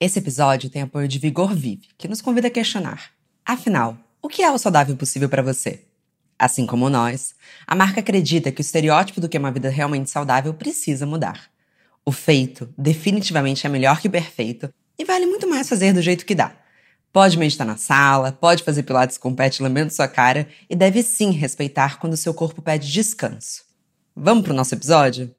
Esse episódio tem apoio de Vigor Vive, que nos convida a questionar. Afinal, o que é o saudável possível para você? Assim como nós, a marca acredita que o estereótipo do que é uma vida realmente saudável precisa mudar. O feito definitivamente é melhor que o perfeito e vale muito mais fazer do jeito que dá. Pode meditar na sala, pode fazer pilates com o pet lambendo sua cara e deve sim respeitar quando seu corpo pede descanso. Vamos pro nosso episódio?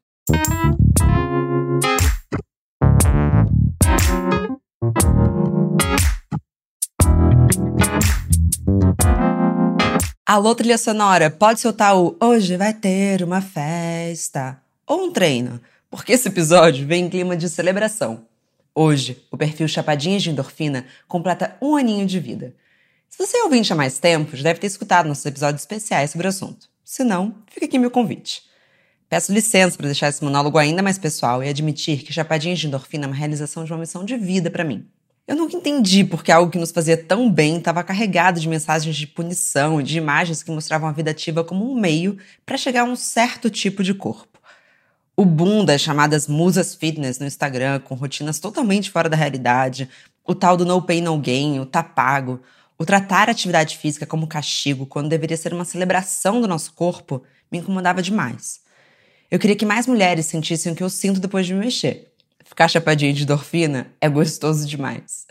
Alô, trilha sonora, pode soltar o Hoje vai ter uma festa ou um treino, porque esse episódio vem em clima de celebração. Hoje, o perfil Chapadinhas de Endorfina completa um aninho de vida. Se você é ouvinte há mais tempo, já deve ter escutado nossos episódios especiais sobre o assunto. Se não, fica aqui meu convite. Peço licença para deixar esse monólogo ainda mais pessoal e admitir que Chapadinhas de Endorfina é uma realização de uma missão de vida para mim. Eu nunca entendi porque algo que nos fazia tão bem estava carregado de mensagens de punição e de imagens que mostravam a vida ativa como um meio para chegar a um certo tipo de corpo. O boom das chamadas musas fitness no Instagram, com rotinas totalmente fora da realidade, o tal do no pain no gain, o tá pago, o tratar a atividade física como castigo quando deveria ser uma celebração do nosso corpo, me incomodava demais. Eu queria que mais mulheres sentissem o que eu sinto depois de me mexer Ficar chapadinho de endorfina é gostoso demais.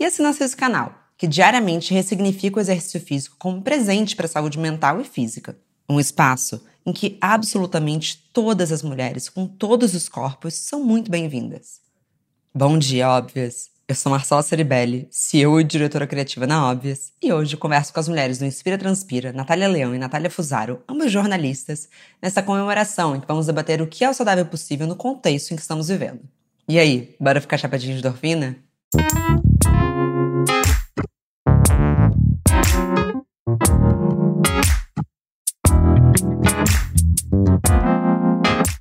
E assina esse canal, que diariamente ressignifica o exercício físico como presente para a saúde mental e física. Um espaço em que absolutamente todas as mulheres com todos os corpos são muito bem-vindas. Bom dia, óbvias! Eu sou Marcela Ceribelli, CEO e diretora criativa na Óbvias, e hoje converso com as mulheres do Inspira Transpira, Natália Leão e Natália Fusaro, ambas jornalistas, nessa comemoração em que vamos debater o que é o saudável possível no contexto em que estamos vivendo. E aí, bora ficar chapadinho de endorfina?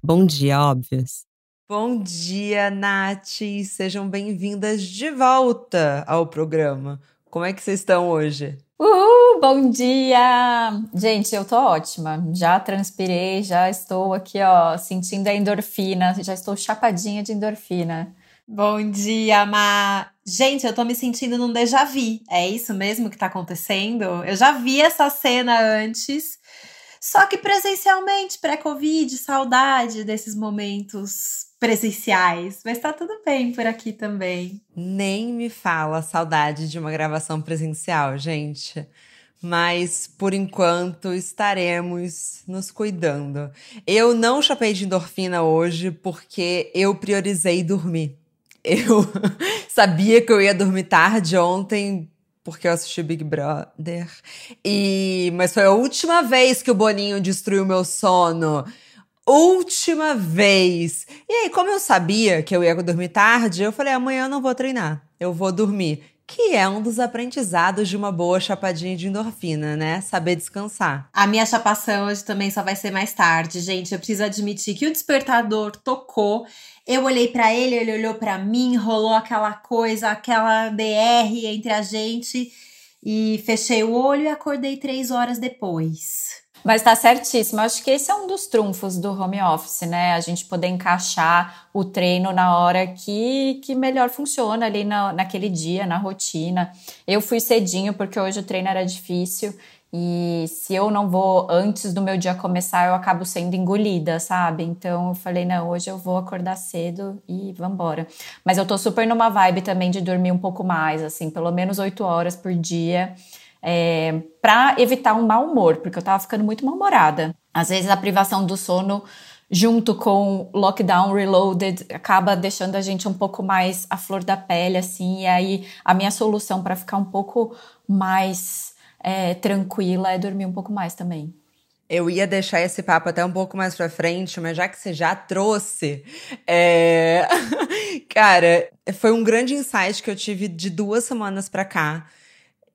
Bom dia, óbvias. Bom dia, Nath. Sejam bem-vindas de volta ao programa. Como é que vocês estão hoje? Bom dia! Gente, eu tô ótima. Já transpirei, já estou aqui, ó, sentindo a endorfina, já estou chapadinha de endorfina. Bom dia, Ma. Gente, eu tô me sentindo num déjà vu. É isso mesmo que tá acontecendo? Eu já vi essa cena antes, só que presencialmente, pré-Covid, saudade desses momentos presenciais, mas tá tudo bem por aqui também. Nem me fala saudade de uma gravação presencial, gente. Mas por enquanto estaremos nos cuidando. Eu não chapei de endorfina hoje porque eu priorizei dormir. Eu sabia que eu ia dormir tarde ontem porque eu assisti Big Brother. E mas foi a última vez que o Boninho destruiu meu sono última vez. E aí, como eu sabia que eu ia dormir tarde, eu falei: amanhã eu não vou treinar, eu vou dormir. Que é um dos aprendizados de uma boa chapadinha de endorfina, né? Saber descansar. A minha chapação hoje também só vai ser mais tarde, gente. Eu preciso admitir que o despertador tocou. Eu olhei para ele, ele olhou para mim, rolou aquela coisa, aquela DR entre a gente e fechei o olho e acordei três horas depois. Mas tá certíssimo. Acho que esse é um dos trunfos do home office, né? A gente poder encaixar o treino na hora que, que melhor funciona ali na, naquele dia, na rotina. Eu fui cedinho porque hoje o treino era difícil. E se eu não vou antes do meu dia começar, eu acabo sendo engolida, sabe? Então eu falei, não, hoje eu vou acordar cedo e vambora. Mas eu tô super numa vibe também de dormir um pouco mais, assim, pelo menos oito horas por dia é, para evitar um mau humor, porque eu estava ficando muito mal-humorada. Às vezes a privação do sono junto com lockdown reloaded acaba deixando a gente um pouco mais à flor da pele assim e aí a minha solução para ficar um pouco mais é, tranquila é dormir um pouco mais também eu ia deixar esse papo até um pouco mais pra frente, mas já que você já trouxe, é... cara, foi um grande insight que eu tive de duas semanas pra cá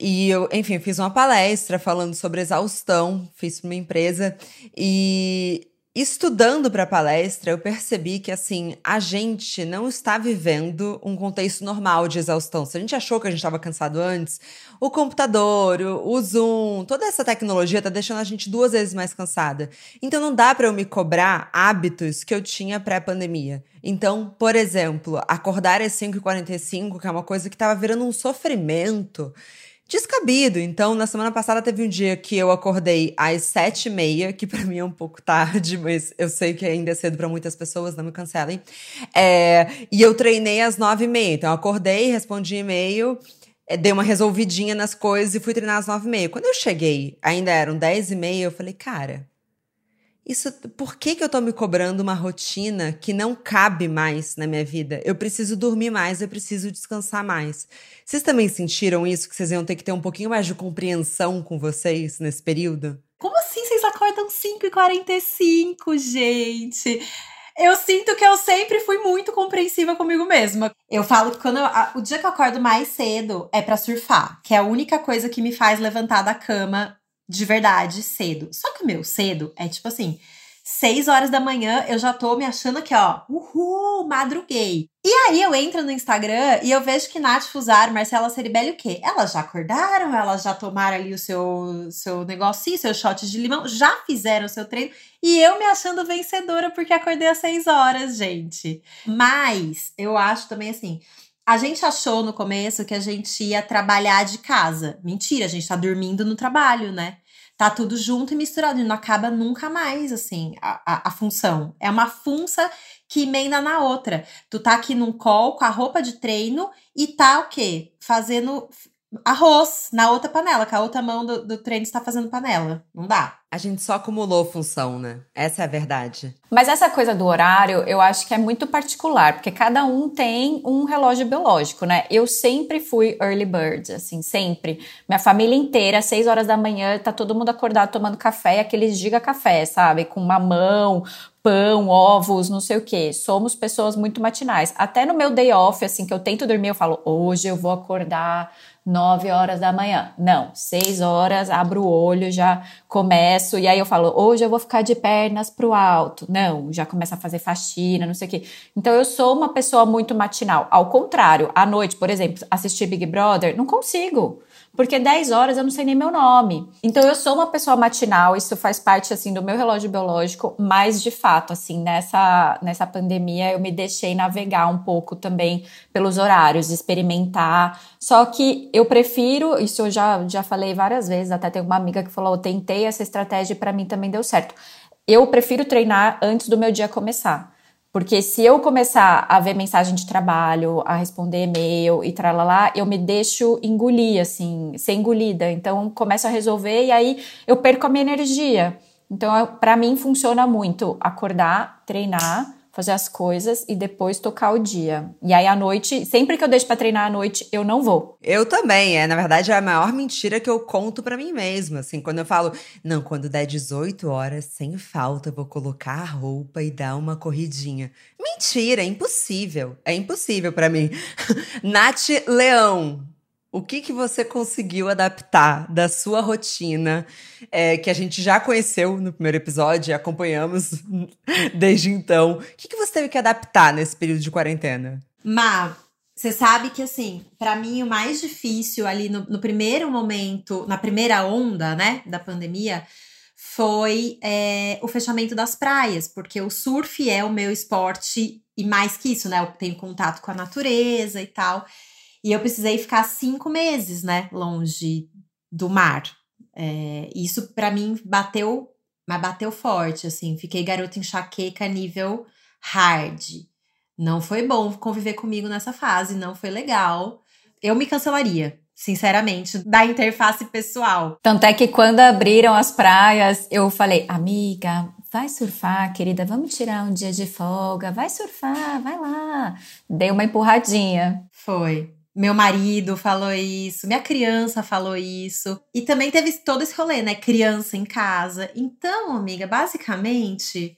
e eu, enfim, fiz uma palestra falando sobre exaustão, fiz para uma empresa e, Estudando para a palestra, eu percebi que assim, a gente não está vivendo um contexto normal de exaustão. Se a gente achou que a gente estava cansado antes, o computador, o Zoom, toda essa tecnologia está deixando a gente duas vezes mais cansada. Então não dá para eu me cobrar hábitos que eu tinha pré-pandemia. Então, por exemplo, acordar às 5h45, que é uma coisa que estava virando um sofrimento descabido. Então, na semana passada teve um dia que eu acordei às sete e meia, que para mim é um pouco tarde, mas eu sei que ainda é cedo para muitas pessoas, não me cancelem. É, e eu treinei às nove e meia. Então, eu acordei, respondi e-mail, é, dei uma resolvidinha nas coisas e fui treinar às nove e meia. Quando eu cheguei, ainda eram dez e meia, eu falei, cara, isso, por que, que eu tô me cobrando uma rotina que não cabe mais na minha vida? Eu preciso dormir mais, eu preciso descansar mais. Vocês também sentiram isso, que vocês iam ter que ter um pouquinho mais de compreensão com vocês nesse período? Como assim vocês acordam 5h45, gente? Eu sinto que eu sempre fui muito compreensiva comigo mesma. Eu falo que quando eu, a, o dia que eu acordo mais cedo é para surfar, que é a única coisa que me faz levantar da cama de verdade cedo. Só que o meu cedo é tipo assim, 6 horas da manhã eu já tô me achando aqui, ó, uhul, madruguei. E aí eu entro no Instagram e eu vejo que Nath Fusar, Marcela Ceribelli, o quê? Elas já acordaram, elas já tomaram ali o seu, seu negocinho, seu shot de limão, já fizeram o seu treino. E eu me achando vencedora porque acordei às 6 horas, gente. Mas eu acho também assim, a gente achou no começo que a gente ia trabalhar de casa. Mentira, a gente tá dormindo no trabalho, né? Tá tudo junto e misturado, e não acaba nunca mais, assim, a, a, a função. É uma funça que emenda na outra. Tu tá aqui num call com a roupa de treino e tá o quê? Fazendo arroz na outra panela, que a outra mão do, do treino está fazendo panela. Não dá. A gente só acumulou função, né? Essa é a verdade. Mas essa coisa do horário, eu acho que é muito particular, porque cada um tem um relógio biológico, né? Eu sempre fui early bird, assim, sempre. Minha família inteira, às 6 horas da manhã, tá todo mundo acordado tomando café, aqueles giga café, sabe? Com mamão, pão, ovos, não sei o que. Somos pessoas muito matinais. Até no meu day off, assim, que eu tento dormir, eu falo, hoje eu vou acordar 9 horas da manhã. Não, 6 horas, abro o olho, já começo, e aí eu falo, hoje eu vou ficar de pernas pro alto. Não, já começa a fazer faxina, não sei o quê. Então eu sou uma pessoa muito matinal. Ao contrário, à noite, por exemplo, assistir Big Brother, não consigo porque 10 horas eu não sei nem meu nome. Então eu sou uma pessoa matinal, isso faz parte assim do meu relógio biológico, mas de fato, assim, nessa nessa pandemia eu me deixei navegar um pouco também pelos horários, experimentar. Só que eu prefiro, isso eu já já falei várias vezes, até tem uma amiga que falou, eu tentei essa estratégia e para mim também deu certo. Eu prefiro treinar antes do meu dia começar. Porque se eu começar a ver mensagem de trabalho, a responder e-mail e tralalá, eu me deixo engolir, assim, ser engolida. Então, começo a resolver e aí eu perco a minha energia. Então, para mim, funciona muito acordar, treinar, fazer as coisas e depois tocar o dia. E aí à noite, sempre que eu deixo para treinar à noite, eu não vou. Eu também, é, na verdade é a maior mentira que eu conto para mim mesma, assim, quando eu falo, não, quando der 18 horas, sem falta, vou colocar a roupa e dar uma corridinha. Mentira, é impossível. É impossível para mim. Nath Leão, o que, que você conseguiu adaptar da sua rotina, é, que a gente já conheceu no primeiro episódio e acompanhamos desde então? O que, que você teve que adaptar nesse período de quarentena? Má, você sabe que, assim, para mim o mais difícil ali no, no, primeiro momento, na primeira onda, né, da pandemia, foi é, o fechamento das praias, porque o surf é o meu esporte e mais que isso, né, eu tenho contato com a natureza e tal. E eu precisei ficar cinco meses, né, longe do mar. É, isso para mim bateu, mas bateu forte, assim. Fiquei garota enxaqueca nível hard. Não foi bom conviver comigo nessa fase, não foi legal. Eu me cancelaria, sinceramente, da interface pessoal. Tanto é que quando abriram as praias, eu falei, amiga, vai surfar, querida, vamos tirar um dia de folga, vai surfar, vai lá. Dei uma empurradinha. Foi. Meu marido falou isso, minha criança falou isso. E também teve todo esse rolê, né? Criança em casa. Então, amiga, basicamente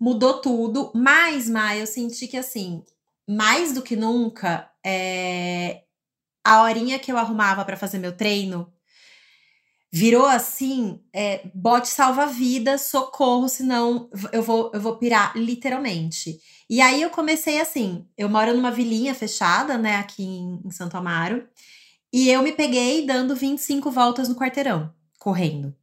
mudou tudo. Mas, Maia, eu senti que assim, mais do que nunca, é... a horinha que eu arrumava para fazer meu treino Virou assim, é, bote salva-vida, socorro, senão eu vou, eu vou pirar, literalmente. E aí eu comecei assim, eu moro numa vilinha fechada, né, aqui em, em Santo Amaro, e eu me peguei dando 25 voltas no quarteirão, correndo.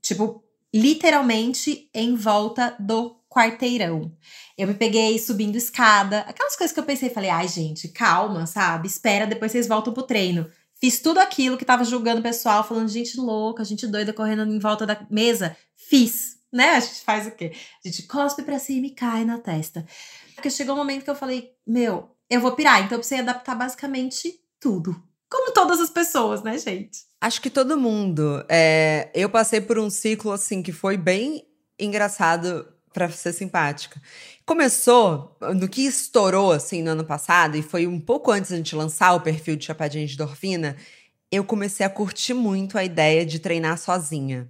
Tipo, literalmente em volta do quarteirão. Eu me peguei subindo escada, aquelas coisas que eu pensei, falei, ai gente, calma, sabe? Espera, depois vocês voltam pro treino. Fiz tudo aquilo que tava julgando o pessoal, falando gente louca, gente doida correndo em volta da mesa. Fiz, né? A gente faz o quê? A gente cospe pra cima e cai na testa. Porque chegou um momento que eu falei, meu, eu vou pirar, então eu precisei adaptar basicamente tudo. Como todas as pessoas, né, gente? Acho que todo mundo. É, eu passei por um ciclo, assim, que foi bem engraçado para ser simpática. Começou no que estourou assim no ano passado e foi um pouco antes da gente lançar o perfil de Chapadinha de Endorfina, eu comecei a curtir muito a ideia de treinar sozinha.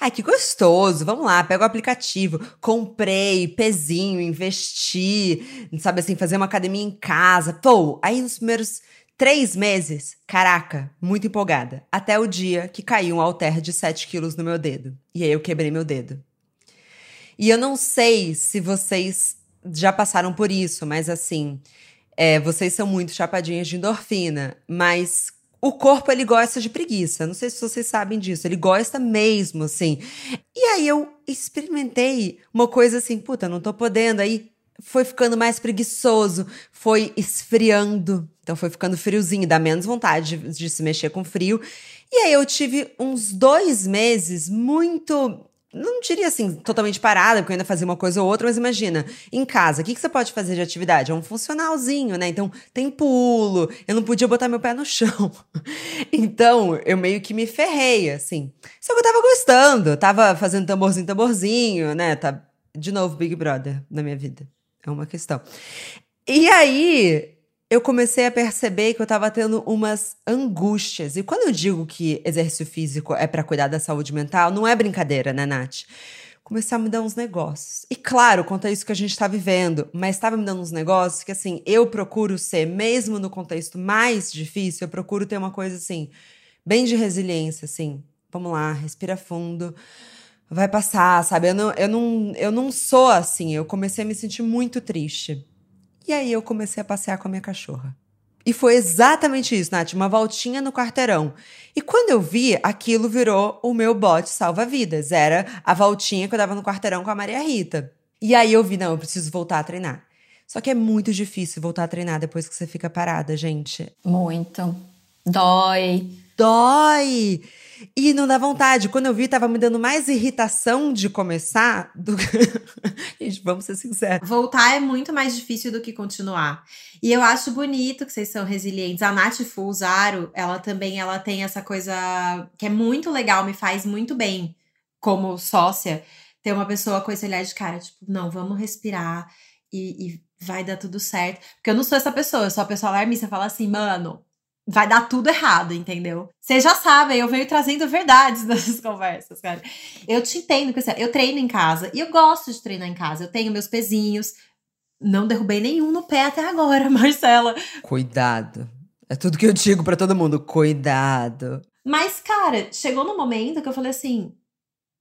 Ai, que gostoso! Vamos lá, pega o aplicativo. Comprei, pezinho, investi, sabe assim, fazer uma academia em casa. Pô, aí nos primeiros três meses, caraca, muito empolgada. Até o dia que caiu um halter de 7 quilos no meu dedo. E aí eu quebrei meu dedo. E eu não sei se vocês já passaram por isso, mas assim, é, vocês são muito chapadinhas de endorfina, mas o corpo ele gosta de preguiça. Não sei se vocês sabem disso. Ele gosta mesmo, assim. E aí eu experimentei uma coisa assim, puta, não tô podendo. Aí foi ficando mais preguiçoso, foi esfriando. Então foi ficando friozinho, dá menos vontade de, de se mexer com frio. E aí eu tive uns dois meses muito não diria assim, totalmente parada, porque eu ainda fazia uma coisa ou outra, mas imagina, em casa, o que, que você pode fazer de atividade? É um funcionalzinho, né? Então, tem pulo, eu não podia botar meu pé no chão. então, eu meio que me ferrei, assim. Só que eu tava gostando, tava fazendo tamborzinho, tamborzinho, né? Tá, de novo, Big Brother na minha vida. É uma questão. E aí, eu comecei a perceber que eu estava tendo umas angústias. E quando eu digo que exercício físico é para cuidar da saúde mental, não é brincadeira, né, Nath? Comecei a me dar uns negócios. E claro, conta isso que a gente está vivendo, mas estava me dando uns negócios que, assim, eu procuro ser, mesmo no contexto mais difícil, eu procuro ter uma coisa, assim, bem de resiliência, assim. Vamos lá, respira fundo vai passar, sabe? Eu não, eu, não, eu não sou assim. Eu comecei a me sentir muito triste. E aí eu comecei a passear com a minha cachorra. E foi exatamente isso, Nath, uma voltinha no quarteirão. E quando eu vi, aquilo virou o meu bote salva-vidas. Era a voltinha que eu dava no quarteirão com a Maria Rita. E aí eu vi, não, eu preciso voltar a treinar. Só que é muito difícil voltar a treinar depois que você fica parada, gente. Muito. Dói. Dói! E não dá vontade. Quando eu vi, tava me dando mais irritação de começar do que. Gente, vamos ser sinceros. Voltar é muito mais difícil do que continuar. E eu acho bonito que vocês são resilientes. A Nath Fulzaro, ela também ela tem essa coisa que é muito legal, me faz muito bem como sócia. Ter uma pessoa com esse olhar de cara, tipo, não, vamos respirar e, e vai dar tudo certo. Porque eu não sou essa pessoa, eu sou a pessoa alarmista. Fala assim, mano, vai dar tudo errado, entendeu? Vocês já sabem, eu venho trazendo verdades nessas conversas, cara. Eu te entendo, porque eu treino em casa e eu gosto de treinar em casa. Eu tenho meus pezinhos, não derrubei nenhum no pé até agora, Marcela. Cuidado. É tudo que eu digo para todo mundo, cuidado. Mas, cara, chegou no momento que eu falei assim: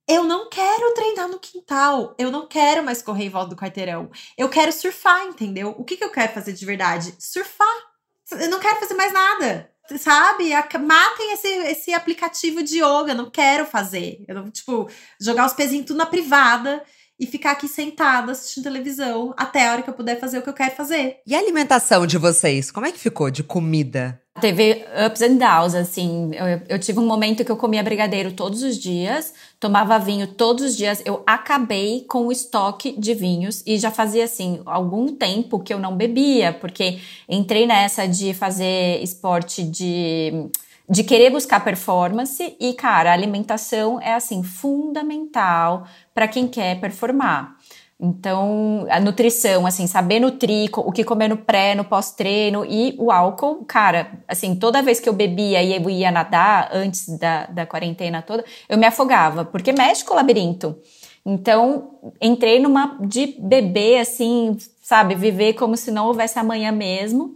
eu não quero treinar no quintal. Eu não quero mais correr em volta do quarteirão. Eu quero surfar, entendeu? O que, que eu quero fazer de verdade? Surfar eu não quero fazer mais nada. Sabe? Matem esse, esse aplicativo de yoga. Eu não quero fazer. Eu não, tipo, jogar os pezinhos tudo na privada e ficar aqui sentada assistindo televisão até a hora que eu puder fazer o que eu quero fazer. E a alimentação de vocês? Como é que ficou de comida? Teve ups and downs, assim. Eu, eu, tive um momento que eu comia brigadeiro todos os dias, tomava vinho todos os dias. Eu acabei com o estoque de vinhos e já fazia, assim, algum tempo que eu não bebia, porque entrei nessa de fazer esporte de de querer buscar performance e, cara, a alimentação é assim fundamental para quem quer performar. Então, a nutrição, assim, saber nutrir, o que comer no pré, no pós-treino e o álcool, cara, assim, toda vez que eu bebia e eu ia nadar, antes da, da quarentena toda, eu me afogava, porque mexe com o labirinto. Então, entrei numa de beber, assim, sabe, viver como se não houvesse amanhã mesmo.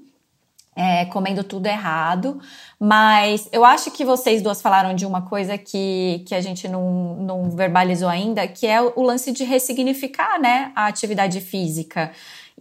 É, comendo tudo errado. Mas eu acho que vocês duas falaram de uma coisa que, que a gente não, não verbalizou ainda, que é o lance de ressignificar né, a atividade física.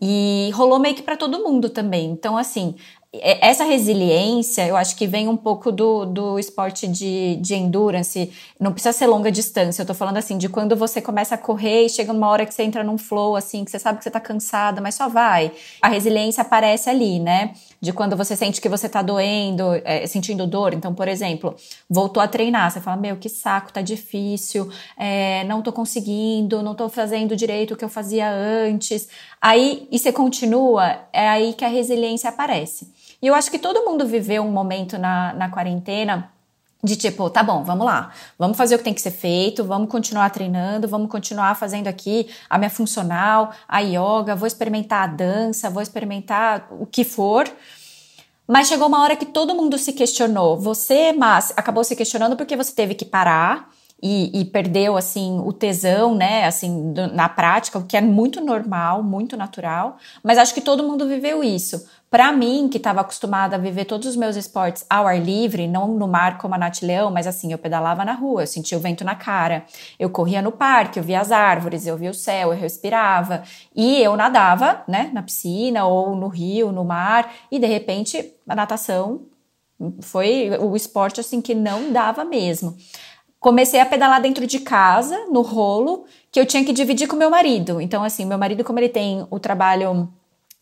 E rolou meio que para todo mundo também. Então, assim, essa resiliência, eu acho que vem um pouco do, do esporte de, de endurance. Não precisa ser longa distância. Eu tô falando assim, de quando você começa a correr e chega uma hora que você entra num flow, assim, que você sabe que você tá cansada, mas só vai. A resiliência aparece ali, né? De quando você sente que você tá doendo, é, sentindo dor. Então, por exemplo, voltou a treinar, você fala, meu, que saco, tá difícil, é, não tô conseguindo, não tô fazendo direito o que eu fazia antes. Aí, e você continua, é aí que a resiliência aparece. E eu acho que todo mundo viveu um momento na, na quarentena de tipo, tá bom, vamos lá, vamos fazer o que tem que ser feito, vamos continuar treinando, vamos continuar fazendo aqui a minha funcional, a yoga, vou experimentar a dança, vou experimentar o que for. Mas chegou uma hora que todo mundo se questionou. Você, mas acabou se questionando porque você teve que parar e, e, perdeu assim o tesão, né? Assim, do, na prática, o que é muito normal, muito natural. Mas acho que todo mundo viveu isso. Para mim, que estava acostumada a viver todos os meus esportes ao ar livre, não no mar como a Nath Leão, mas assim, eu pedalava na rua, eu sentia o vento na cara, eu corria no parque, eu via as árvores, eu via o céu, eu respirava, e eu nadava, né, na piscina ou no rio, no mar, e de repente a natação foi o esporte assim que não dava mesmo. Comecei a pedalar dentro de casa, no rolo, que eu tinha que dividir com meu marido. Então, assim, meu marido, como ele tem o trabalho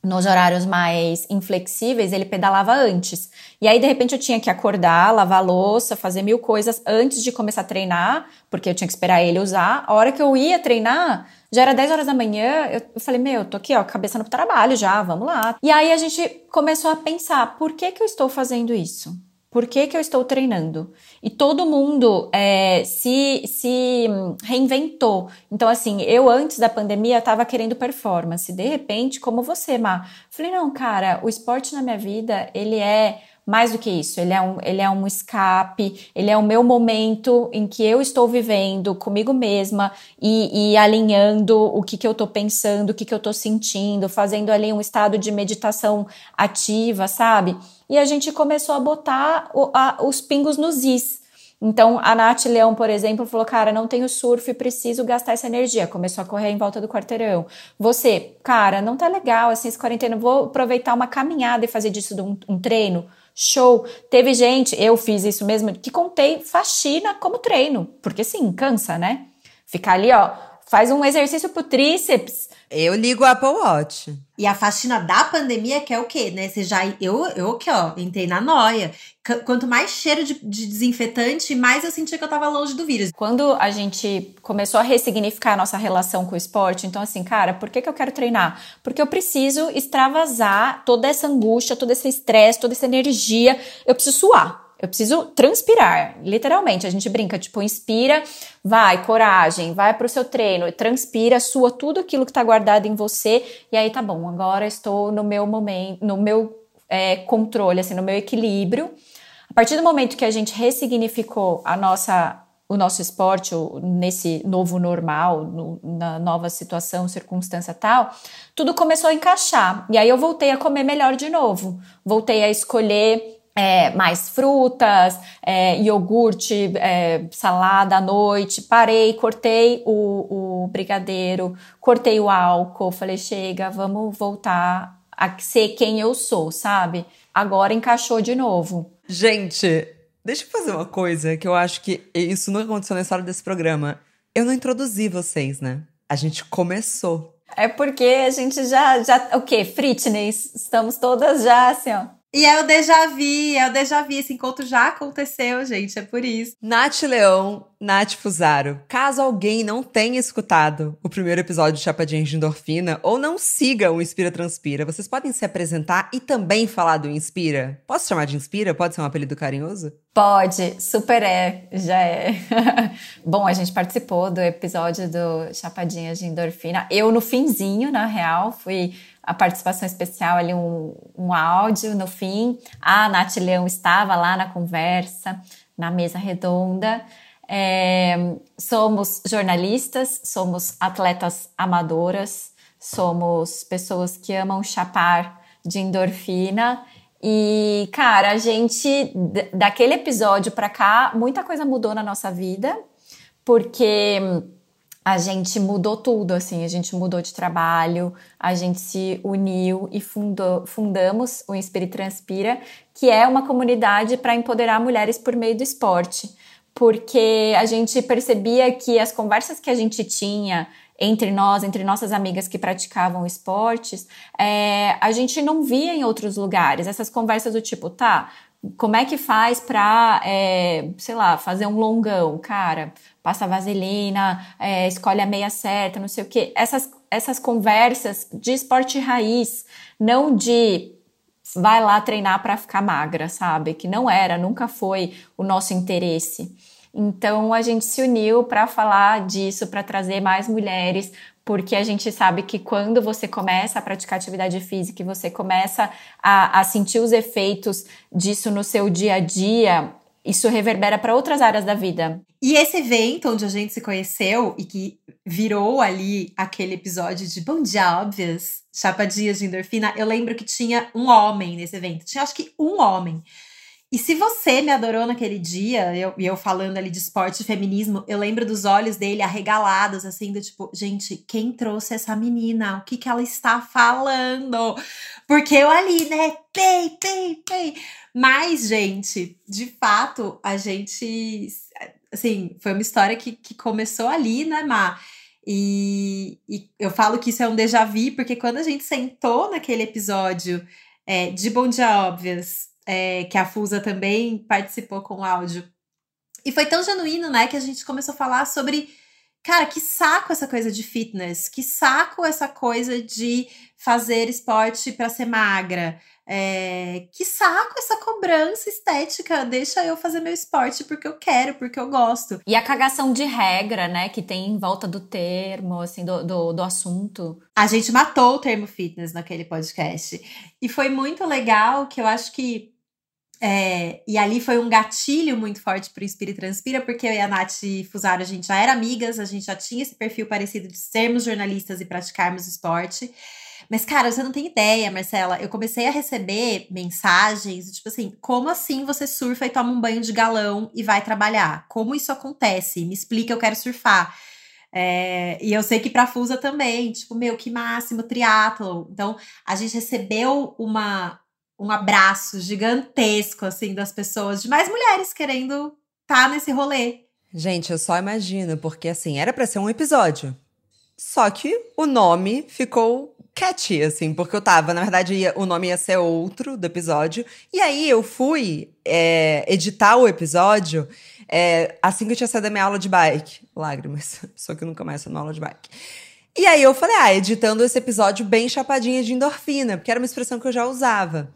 nos horários mais inflexíveis, ele pedalava antes. E aí, de repente, eu tinha que acordar, lavar louça, fazer mil coisas antes de começar a treinar, porque eu tinha que esperar ele usar. A hora que eu ia treinar, já era 10 horas da manhã, eu falei, meu, tô aqui, ó, cabeça no trabalho já, vamos lá. E aí a gente começou a pensar, por que que eu estou fazendo isso? Por que, que eu estou treinando? E todo mundo é, se, se reinventou. Então, assim, eu antes da pandemia estava querendo performance. De repente, como você, Má, falei, não, cara, o esporte na minha vida, ele é mais do que isso, ele é, um, ele é um escape, ele é o meu momento em que eu estou vivendo comigo mesma e, e alinhando o que, que eu estou pensando, o que, que eu estou sentindo, fazendo ali um estado de meditação ativa, sabe? E a gente começou a botar o, a, os pingos nos is. Então, a Nath Leão, por exemplo, falou: Cara, não tenho surf, preciso gastar essa energia. Começou a correr em volta do quarteirão. Você, cara, não tá legal assim esse quarentena, vou aproveitar uma caminhada e fazer disso um, um treino. Show! Teve gente, eu fiz isso mesmo, que contei faxina como treino, porque sim, cansa, né? Ficar ali, ó, faz um exercício pro tríceps. Eu ligo o Apple Watch. E a faxina da pandemia, que é o quê, né? Você já. Eu, eu aqui, ó, entrei na noia. Quanto mais cheiro de, de, desinfetante, mais eu sentia que eu tava longe do vírus. Quando a gente começou a ressignificar a nossa relação com o esporte, então, assim, cara, por que, que eu quero treinar? Porque eu preciso extravasar toda essa angústia, todo esse estresse, toda essa energia. Eu preciso suar. Eu preciso transpirar, literalmente. A gente brinca, tipo, inspira, vai, coragem, vai pro seu treino, transpira, sua tudo aquilo que tá guardado em você, e aí tá bom, agora estou no meu momento, no meu é, controle, assim, no meu equilíbrio. A partir do momento que a gente ressignificou a nossa, o nosso esporte nesse novo normal, no, na nova situação, circunstância tal, tudo começou a encaixar. E aí eu voltei a comer melhor de novo. Voltei a escolher é, mais frutas, é, iogurte, é, salada à noite. Parei, cortei o, o brigadeiro, cortei o álcool. Falei, chega, vamos voltar a ser quem eu sou, sabe? Agora encaixou de novo. Gente, deixa eu fazer uma coisa que eu acho que isso nunca aconteceu na história desse programa. Eu não introduzi vocês, né? A gente começou. É porque a gente já, já o quê? Fitness, estamos todas já assim, ó e é o déjà vu, é o déjà vu. Esse encontro já aconteceu, gente, é por isso. Nath Leão, Nath Fusaro. Caso alguém não tenha escutado o primeiro episódio de Chapadinha de Endorfina ou não siga o Inspira Transpira, vocês podem se apresentar e também falar do Inspira? Posso chamar de Inspira? Pode ser um apelido carinhoso? Pode, super é, já é. Bom, a gente participou do episódio do Chapadinhas de Endorfina. Eu, no finzinho, na real, fui a participação especial ali, um, um áudio no fim. A Nath Leão estava lá na conversa, na mesa redonda. É, somos jornalistas, somos atletas amadoras, somos pessoas que amam chapar de endorfina E, cara, a gente, daquele episódio pra cá, muita coisa mudou na nossa vida, porque a gente mudou tudo, assim, a gente mudou de trabalho, a gente se uniu e fundou, fundamos o Inspire Transpira, que é uma comunidade para empoderar mulheres por meio do esporte. Porque a gente percebia que as conversas que a gente tinha entre nós, entre nossas amigas que praticavam esportes, é, a gente não via em outros lugares. Essas conversas do tipo, tá, como é que faz para, é, sei lá, fazer um longão? Cara, passa vaselina, é, escolhe a meia certa, não sei o quê. Essas, essas conversas de esporte raiz, não de vai lá treinar para ficar magra, sabe? Que não era, nunca foi o nosso interesse. Então a gente se uniu para falar disso, para trazer mais mulheres, porque a gente sabe que quando você começa a praticar atividade física e você começa a, a sentir os efeitos disso no seu dia a dia, isso reverbera para outras áreas da vida. E esse evento onde a gente se conheceu e que virou ali aquele episódio de Bom Dia Óbvias, Chapadinhas de Endorfina, eu lembro que tinha um homem nesse evento. Tinha acho que um homem. E se você me adorou naquele dia, e eu, eu, falando ali de esporte e feminismo, eu lembro dos olhos dele arregalados, assim, do tipo, gente, quem trouxe essa menina? O que que ela está falando? Porque eu ali, né, pei, pei, pei. Mas, gente, de fato, a gente, assim, foi uma história que, que começou ali, né, Má? E, e eu falo que isso é um déjà vu, porque quando a gente sentou naquele episódio é, de Bom Dia Óbvias, é, que a Fusa também participou com áudio. E foi tão genuíno, né, que a gente começou a falar sobre, cara, que saco essa coisa de fitness, que saco essa coisa de fazer esporte para ser magra. É, que saco essa cobrança estética, deixa eu fazer meu esporte porque eu quero, porque eu gosto. E a cagação de regra, né, que tem em volta do termo, assim, do, do, do assunto. A gente matou o termo fitness naquele podcast. E foi muito legal que eu acho que é, e ali foi um gatilho muito forte para o Inspira e Transpira, porque eu e a Nath Fusaro, a gente já era amigas, a gente já tinha esse perfil parecido de sermos jornalistas e praticarmos esporte. Mas, cara, você não tem ideia, Marcela. Eu comecei a receber mensagens, tipo assim, como assim você surfa e toma um banho de galão e vai trabalhar? Como isso acontece? Me explica, eu quero surfar. É, e eu sei que para Fusa também, tipo, meu, que máximo, triatlo. Então, a gente recebeu uma, um abraço gigantesco, assim, das pessoas, de mais mulheres querendo estar tá nesse rolê. Gente, eu só imagino, porque assim, era para ser um episódio. Só que o nome ficou catchy, assim, porque eu tava, na verdade, ia, o nome ia ser outro do episódio. E aí eu fui é, editar o episódio é, assim que eu tinha saído da minha aula de bike. Lágrimas, só que eu nunca mais na aula de bike. E aí eu falei, ah, editando esse episódio bem chapadinha de endorfina, porque era uma expressão que eu já usava.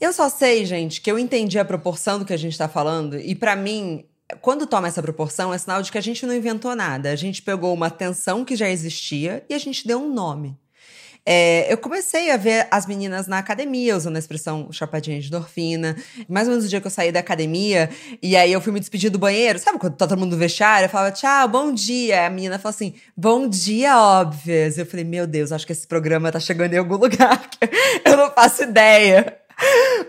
Eu só sei, gente, que eu entendi a proporção do que a gente tá falando, e para mim, quando toma essa proporção, é sinal de que a gente não inventou nada. A gente pegou uma tensão que já existia e a gente deu um nome. É, eu comecei a ver as meninas na academia usando a expressão chapadinha de endorfina. Mais ou menos o dia que eu saí da academia, e aí eu fui me despedir do banheiro. Sabe quando tá todo mundo no vestiário? Eu falava, tchau, bom dia. A menina falou assim, bom dia, óbvias. Eu falei, meu Deus, acho que esse programa tá chegando em algum lugar. eu não faço ideia.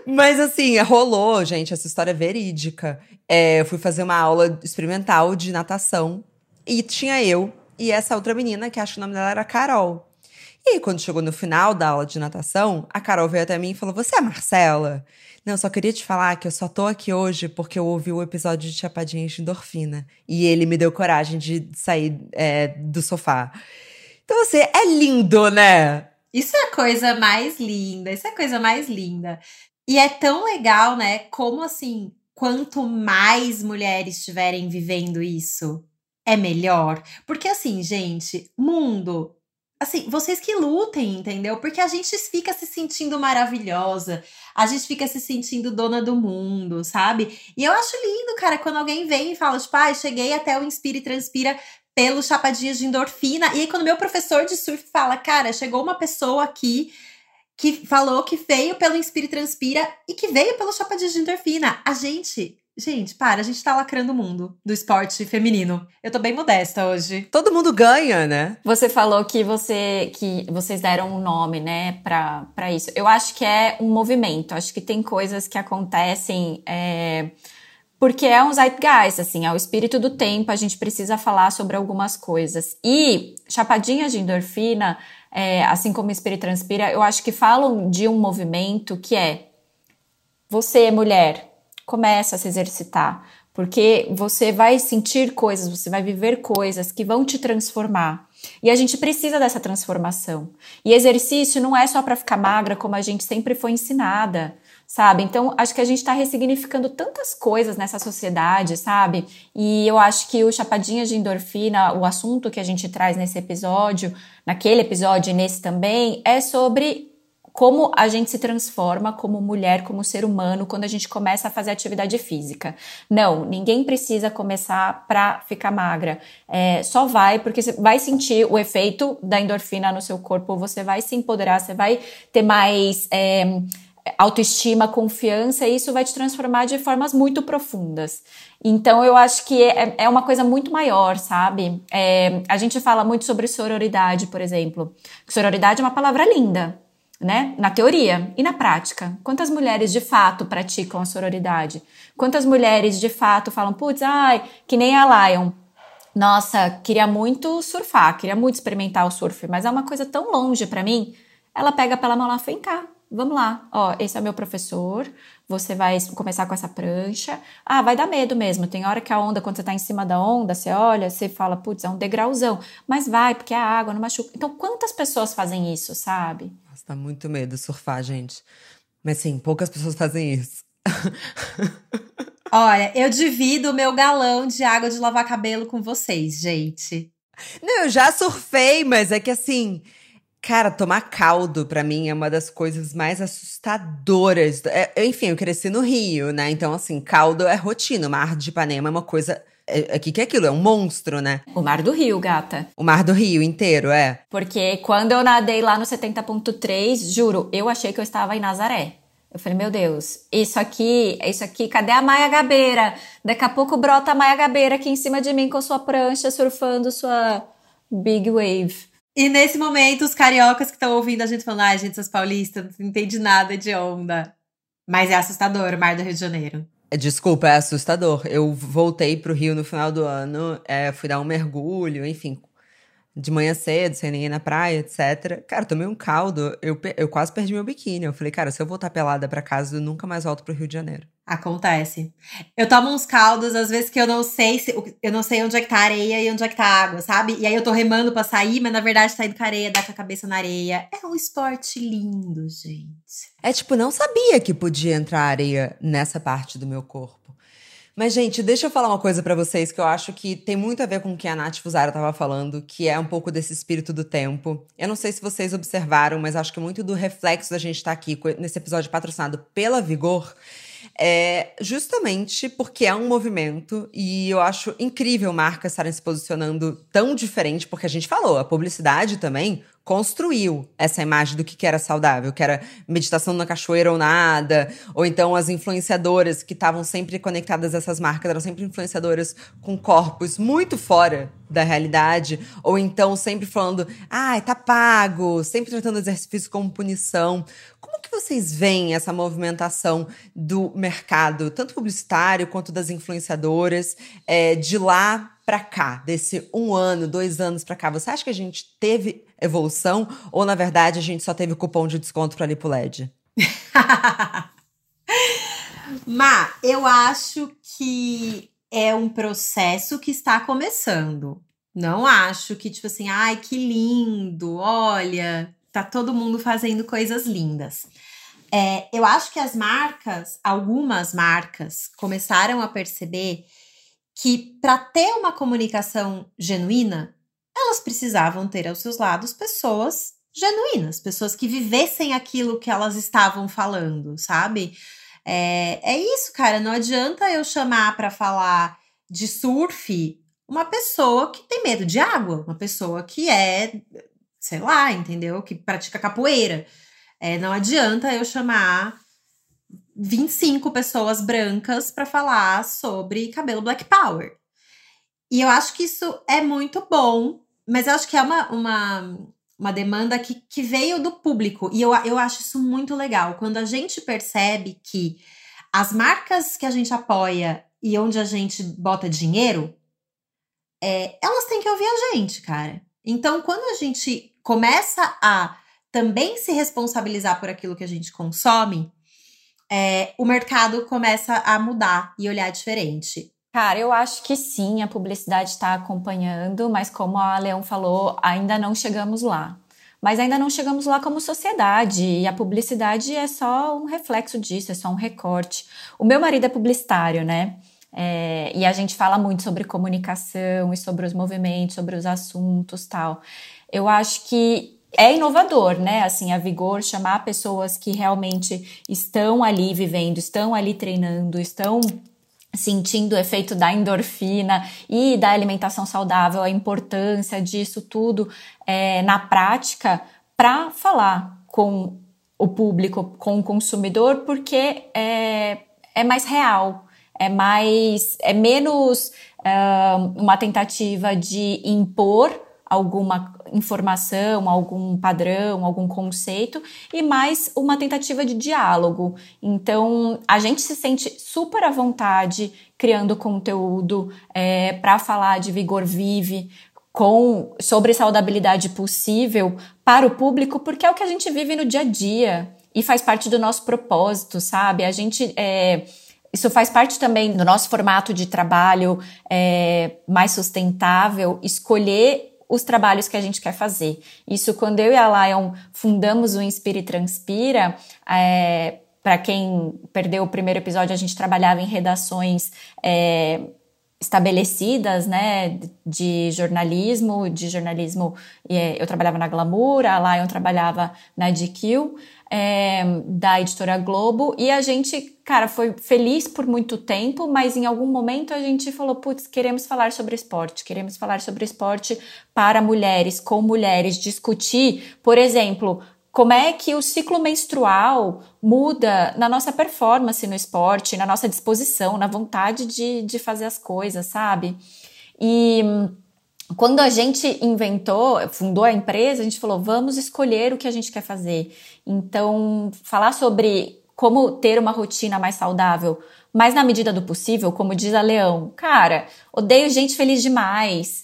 Mas assim, rolou, gente, essa história é verídica. É, eu fui fazer uma aula experimental de natação e tinha eu e essa outra menina, que acho que o nome dela era Carol. E quando chegou no final da aula de natação, a Carol veio até mim e falou: Você é Marcela? Não, só queria te falar que eu só tô aqui hoje porque eu ouvi o episódio de Chapadinhas de Endorfina. E ele me deu coragem de sair é, do sofá. Então, assim, é lindo, né? Isso é a coisa mais linda, isso é a coisa mais linda. E é tão legal, né? Como assim, quanto mais mulheres estiverem vivendo isso, é melhor. Porque assim, gente, mundo, assim, vocês que lutem, entendeu? Porque a gente fica se sentindo maravilhosa, a gente fica se sentindo dona do mundo, sabe? E eu acho lindo, cara, quando alguém vem e fala, tipo, ah, cheguei até o Inspira e Transpira pelos chapadinhos de endorfina. E aí, quando meu professor de surf fala, cara, chegou uma pessoa aqui que falou que veio pelo Inspire Transpira e que veio pelo chapadinhos de endorfina. A gente Gente, para, a gente tá lacrando o mundo do esporte feminino. Eu tô bem modesta hoje. Todo mundo ganha, né? Você falou que você que vocês deram um nome, né, pra, pra isso. Eu acho que é um movimento. Acho que tem coisas que acontecem. É, porque é um zeitgeist, assim, é o espírito do tempo, a gente precisa falar sobre algumas coisas. E chapadinhas de endorfina, é, assim como Espírito Transpira, eu acho que falam de um movimento que é você, mulher, começa a se exercitar, porque você vai sentir coisas, você vai viver coisas que vão te transformar. E a gente precisa dessa transformação. E exercício não é só para ficar magra, como a gente sempre foi ensinada sabe? Então, acho que a gente está ressignificando tantas coisas nessa sociedade, sabe? E eu acho que o Chapadinha de Endorfina, o assunto que a gente traz nesse episódio, naquele episódio e nesse também, é sobre como a gente se transforma como mulher, como ser humano, quando a gente começa a fazer atividade física. Não, ninguém precisa começar para ficar magra. É, só vai, porque você vai sentir o efeito da endorfina no seu corpo, você vai se empoderar, você vai ter mais. É, autoestima, confiança, e isso vai te transformar de formas muito profundas. Então, eu acho que é, é uma coisa muito maior, sabe? É, a gente fala muito sobre sororidade, por exemplo. Sororidade é uma palavra linda, né? Na teoria e na prática. Quantas mulheres de fato praticam a sororidade? Quantas mulheres de fato falam, putz, ai, que nem a Lion. Nossa, queria muito surfar, queria muito experimentar o surf, mas é uma coisa tão longe para mim. Ela pega pela mão lá, vem cá, vamos lá, ó, esse é meu professor, você vai começar com essa prancha. Ah, vai dar medo mesmo. Tem hora que a onda, quando você tá em cima da onda, você olha, você fala, putz, é um degrauzão. Mas vai, porque a água não machuca. Então, quantas pessoas fazem isso, sabe? Nossa, dá muito medo surfar, gente. Mas sim, poucas pessoas fazem isso. Olha, eu divido o meu galão de água de lavar cabelo com vocês, gente. Não, eu já surfei, mas é que assim, Cara, tomar caldo para mim é uma das coisas mais assustadoras. É, enfim, eu cresci no Rio, né? Então, assim, caldo é rotina. Mar de Ipanema é uma coisa. É, é, que que é aquilo? É um monstro, né? O Mar do Rio, gata. O Mar do Rio inteiro, é. Porque quando eu nadei lá no 70.3, juro, eu achei que eu estava em Nazaré. Eu falei, meu Deus, isso aqui, isso aqui, cadê a Maia Gabeira? Daqui a pouco brota a Maia Gabeira aqui em cima de mim com sua prancha, surfando sua big wave. E nesse momento, os cariocas que estão ouvindo a gente falando, ai, gente, seus paulistas, não entende nada de onda. Mas é assustador o mar do Rio de Janeiro. Desculpa, é assustador. Eu voltei pro Rio no final do ano, é, fui dar um mergulho, enfim, de manhã cedo, sem ninguém na praia, etc. Cara, tomei um caldo, eu, eu quase perdi meu biquíni. Eu falei, cara, se eu voltar pelada pra casa, eu nunca mais volto pro Rio de Janeiro. Acontece. Eu tomo uns caldos, às vezes que eu não sei se eu não sei onde é que tá a areia e onde é que tá a água, sabe? E aí eu tô remando pra sair, mas na verdade tá indo com a areia, dá com a cabeça na areia. É um esporte lindo, gente. É tipo, não sabia que podia entrar areia nessa parte do meu corpo. Mas, gente, deixa eu falar uma coisa para vocês que eu acho que tem muito a ver com o que a Nath Fusara tava falando, que é um pouco desse espírito do tempo. Eu não sei se vocês observaram, mas acho que muito do reflexo da gente estar tá aqui nesse episódio patrocinado pela Vigor é justamente porque é um movimento e eu acho incrível marcas estarem se posicionando tão diferente, porque a gente falou, a publicidade também construiu essa imagem do que era saudável, que era meditação na cachoeira ou nada, ou então as influenciadoras que estavam sempre conectadas a essas marcas, eram sempre influenciadoras com corpos muito fora da realidade, ou então sempre falando, ai, ah, tá pago, sempre tratando exercício como punição. Como vocês veem essa movimentação do mercado, tanto publicitário quanto das influenciadoras, é, de lá para cá, desse um ano, dois anos para cá, você acha que a gente teve evolução ou, na verdade, a gente só teve cupom de desconto para Lipo LED? Má, eu acho que é um processo que está começando. Não acho que, tipo assim, ai, que lindo, olha, tá todo mundo fazendo coisas lindas. É, eu acho que as marcas, algumas marcas, começaram a perceber que para ter uma comunicação genuína, elas precisavam ter aos seus lados pessoas genuínas, pessoas que vivessem aquilo que elas estavam falando, sabe? É, é isso, cara. Não adianta eu chamar para falar de surf uma pessoa que tem medo de água, uma pessoa que é, sei lá, entendeu? Que pratica capoeira. É, não adianta eu chamar 25 pessoas brancas para falar sobre cabelo Black Power. E eu acho que isso é muito bom, mas eu acho que é uma, uma, uma demanda que, que veio do público. E eu, eu acho isso muito legal. Quando a gente percebe que as marcas que a gente apoia e onde a gente bota dinheiro, é, elas têm que ouvir a gente, cara. Então, quando a gente começa a também se responsabilizar por aquilo que a gente consome, é, o mercado começa a mudar e olhar diferente. Cara, eu acho que sim, a publicidade está acompanhando, mas como a Leão falou, ainda não chegamos lá. Mas ainda não chegamos lá como sociedade, e a publicidade é só um reflexo disso, é só um recorte. O meu marido é publicitário, né? É, e a gente fala muito sobre comunicação e sobre os movimentos, sobre os assuntos tal. Eu acho que é inovador, né? Assim, a Vigor chamar pessoas que realmente estão ali vivendo, estão ali treinando, estão sentindo o efeito da endorfina e da alimentação saudável, a importância disso tudo é, na prática para falar com o público, com o consumidor, porque é, é mais real, é mais, é menos uh, uma tentativa de impor alguma informação, algum padrão, algum conceito e mais uma tentativa de diálogo. Então, a gente se sente super à vontade criando conteúdo é, para falar de vigor vive, com sobre saudabilidade possível para o público, porque é o que a gente vive no dia a dia e faz parte do nosso propósito, sabe? A gente é, isso faz parte também do nosso formato de trabalho é, mais sustentável, escolher os trabalhos que a gente quer fazer. Isso quando eu e a Lion fundamos o Inspire e Transpira, é, para quem perdeu o primeiro episódio, a gente trabalhava em redações é, estabelecidas, né, de jornalismo, de jornalismo, é, eu trabalhava na Glamour, a Lion trabalhava na GQ, é, da editora Globo, e a gente, cara, foi feliz por muito tempo, mas em algum momento a gente falou: putz, queremos falar sobre esporte, queremos falar sobre esporte para mulheres, com mulheres, discutir, por exemplo, como é que o ciclo menstrual muda na nossa performance no esporte, na nossa disposição, na vontade de, de fazer as coisas, sabe? E quando a gente inventou, fundou a empresa, a gente falou: vamos escolher o que a gente quer fazer. Então, falar sobre como ter uma rotina mais saudável, mas na medida do possível, como diz a Leão, cara, odeio gente feliz demais.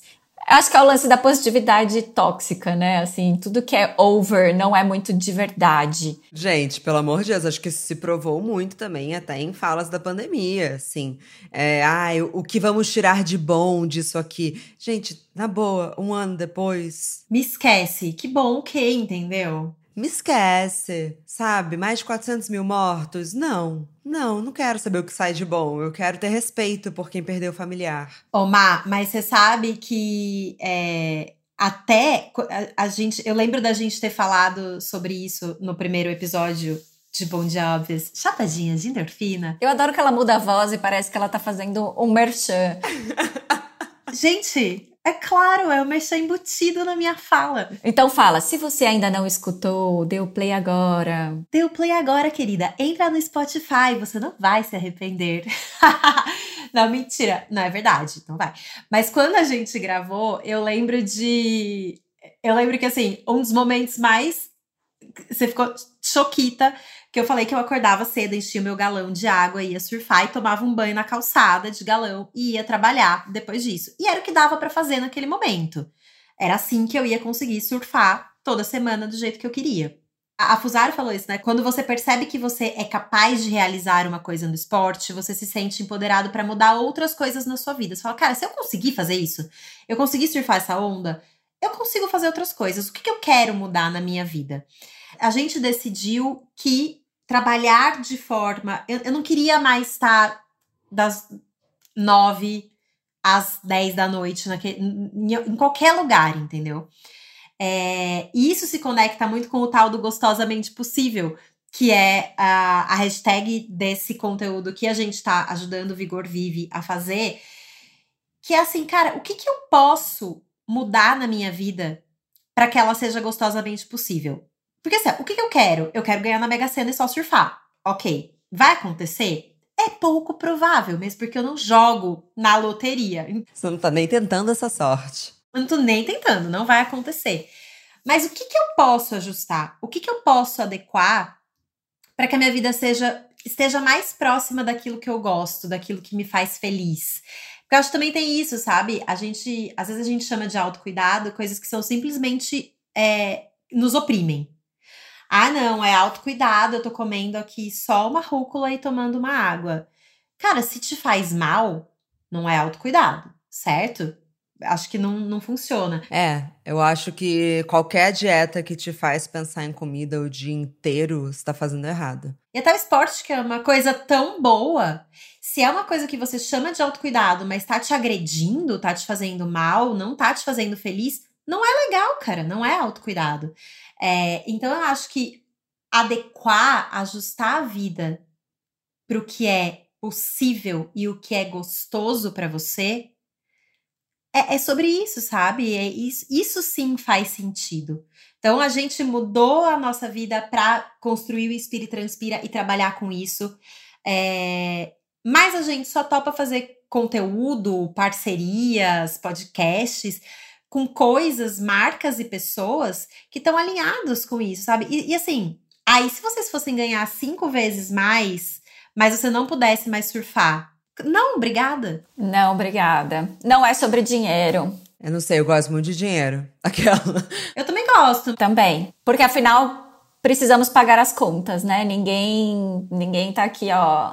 Acho que é o lance da positividade tóxica, né? Assim, tudo que é over não é muito de verdade. Gente, pelo amor de Deus, acho que isso se provou muito também, até em falas da pandemia, assim. É, ai, o que vamos tirar de bom disso aqui? Gente, na boa, um ano depois. Me esquece. Que bom o quê, entendeu? me esquece, sabe? Mais de 400 mil mortos? Não, não, não quero saber o que sai de bom. Eu quero ter respeito por quem perdeu o familiar. Ô, Má, mas você sabe que é, até a, a, gente. Eu lembro da gente ter falado sobre isso no primeiro episódio de Bon Jobs. Chapadinha de endorfina. Eu adoro que ela muda a voz e parece que ela tá fazendo um merchan. gente, é claro, é o merchan embutido na minha fala. Então fala, se você ainda não escutou, o play agora. O play agora, querida. Entra no Spotify, você não vai se arrepender. não, mentira. Não, é verdade, não vai. Mas quando a gente gravou, eu lembro de... Eu lembro que, assim, um dos momentos mais... Você ficou choquita que eu falei que eu acordava cedo, enchia o meu galão de água, ia surfar e tomava um banho na calçada de galão e ia trabalhar depois disso. E era o que dava para fazer naquele momento. Era assim que eu ia conseguir surfar toda semana do jeito que eu queria. A Fusaro falou isso, né? Quando você percebe que você é capaz de realizar uma coisa no esporte, você se sente empoderado para mudar outras coisas na sua vida. Você fala, cara, se eu conseguir fazer isso, eu consegui surfar essa onda, eu consigo fazer outras coisas. O que, que eu quero mudar na minha vida? A gente decidiu que trabalhar de forma. Eu, eu não queria mais estar das nove às dez da noite naquele, em, em qualquer lugar, entendeu? É, e isso se conecta muito com o tal do gostosamente possível, que é a, a hashtag desse conteúdo que a gente está ajudando o Vigor Vive a fazer. Que é assim, cara, o que, que eu posso mudar na minha vida para que ela seja gostosamente possível? Porque assim, o que, que eu quero? Eu quero ganhar na Mega Sena e só surfar. Ok. Vai acontecer? É pouco provável, mesmo porque eu não jogo na loteria. Você não tá nem tentando essa sorte. Eu não tô nem tentando, não vai acontecer. Mas o que, que eu posso ajustar? O que, que eu posso adequar para que a minha vida seja esteja mais próxima daquilo que eu gosto, daquilo que me faz feliz? Porque eu acho que também tem isso, sabe? A gente, às vezes a gente chama de autocuidado coisas que são simplesmente é, nos oprimem. Ah, não, é autocuidado, eu tô comendo aqui só uma rúcula e tomando uma água. Cara, se te faz mal, não é autocuidado, certo? Acho que não, não funciona. É, eu acho que qualquer dieta que te faz pensar em comida o dia inteiro está fazendo errado. E até o esporte, que é uma coisa tão boa, se é uma coisa que você chama de autocuidado, mas tá te agredindo, tá te fazendo mal, não tá te fazendo feliz, não é legal, cara, não é autocuidado. É, então eu acho que adequar, ajustar a vida para o que é possível e o que é gostoso para você é, é, sobre isso, sabe? É isso, isso sim faz sentido. Então a gente mudou a nossa vida para construir o Espírito Transpira e trabalhar com isso. É, mas a gente só topa fazer conteúdo, parcerias, podcasts com coisas, marcas e pessoas que estão alinhados com isso, sabe? E, e, assim, aí se vocês fossem ganhar cinco vezes mais, mas você não pudesse mais surfar, não, obrigada. Não, obrigada. Não é sobre dinheiro. Eu não sei, eu gosto muito de dinheiro. Aquela. Eu também gosto. Também. Porque afinal, precisamos pagar as contas, né? Ninguém, ninguém tá aqui, ó,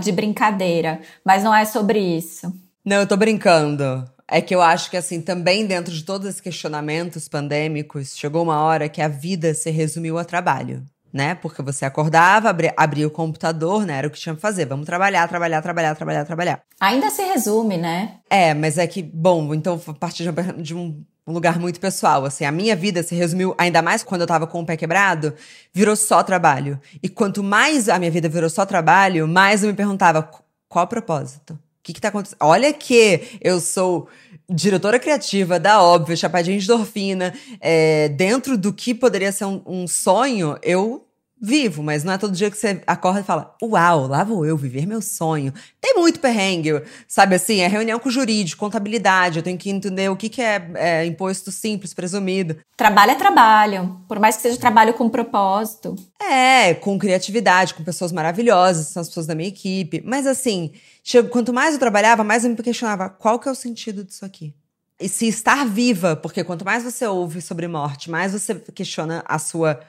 de brincadeira. Mas não é sobre isso. Não, eu tô brincando. É que eu acho que, assim, também dentro de todos esses questionamentos pandêmicos, chegou uma hora que a vida se resumiu a trabalho, né? Porque você acordava, abria, abria o computador, né? Era o que tinha que fazer. Vamos trabalhar, trabalhar, trabalhar, trabalhar, trabalhar. Ainda se resume, né? É, mas é que, bom, então, a partir de um lugar muito pessoal, assim, a minha vida se resumiu, ainda mais quando eu tava com o pé quebrado, virou só trabalho. E quanto mais a minha vida virou só trabalho, mais eu me perguntava, qual o propósito? O que, que tá acontecendo? Olha que eu sou diretora criativa da Óbvio, Chapadinha de Endorfina. É, dentro do que poderia ser um, um, sonho, eu vivo, mas não é todo dia que você acorda e fala: Uau, lá vou eu viver meu sonho. Tem muito perrengue, sabe assim? É reunião com o jurídico, contabilidade, eu tenho que entender o que, que é, é imposto simples, presumido. Trabalho é trabalho, por mais que seja trabalho com propósito. É, com criatividade, com pessoas maravilhosas, são as pessoas da minha equipe. Mas assim, chego, quanto mais eu trabalhava, mais eu me questionava: qual que é o sentido disso aqui? E se estar viva, porque quanto mais você ouve sobre morte, mais você questiona a sua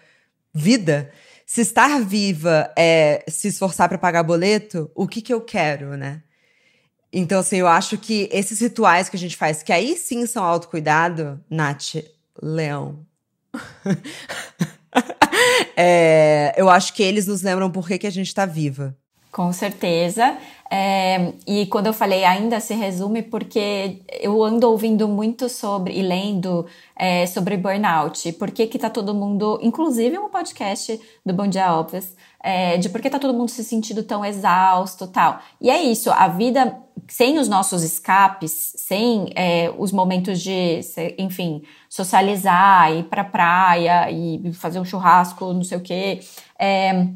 vida se estar viva é se esforçar para pagar boleto, o que que eu quero, né? Então, assim, eu acho que esses rituais que a gente faz, que aí sim são autocuidado, Nath, leão. é, eu acho que eles nos lembram por que, que a gente está viva. Com certeza. É, e quando eu falei ainda se resume porque eu ando ouvindo muito sobre e lendo é, sobre burnout. Por que que tá todo mundo, inclusive um podcast do Bom Dia Óbvias, é, de por que tá todo mundo se sentindo tão exausto tal. E é isso, a vida sem os nossos escapes, sem é, os momentos de, enfim, socializar, ir pra praia e fazer um churrasco, não sei o quê. É,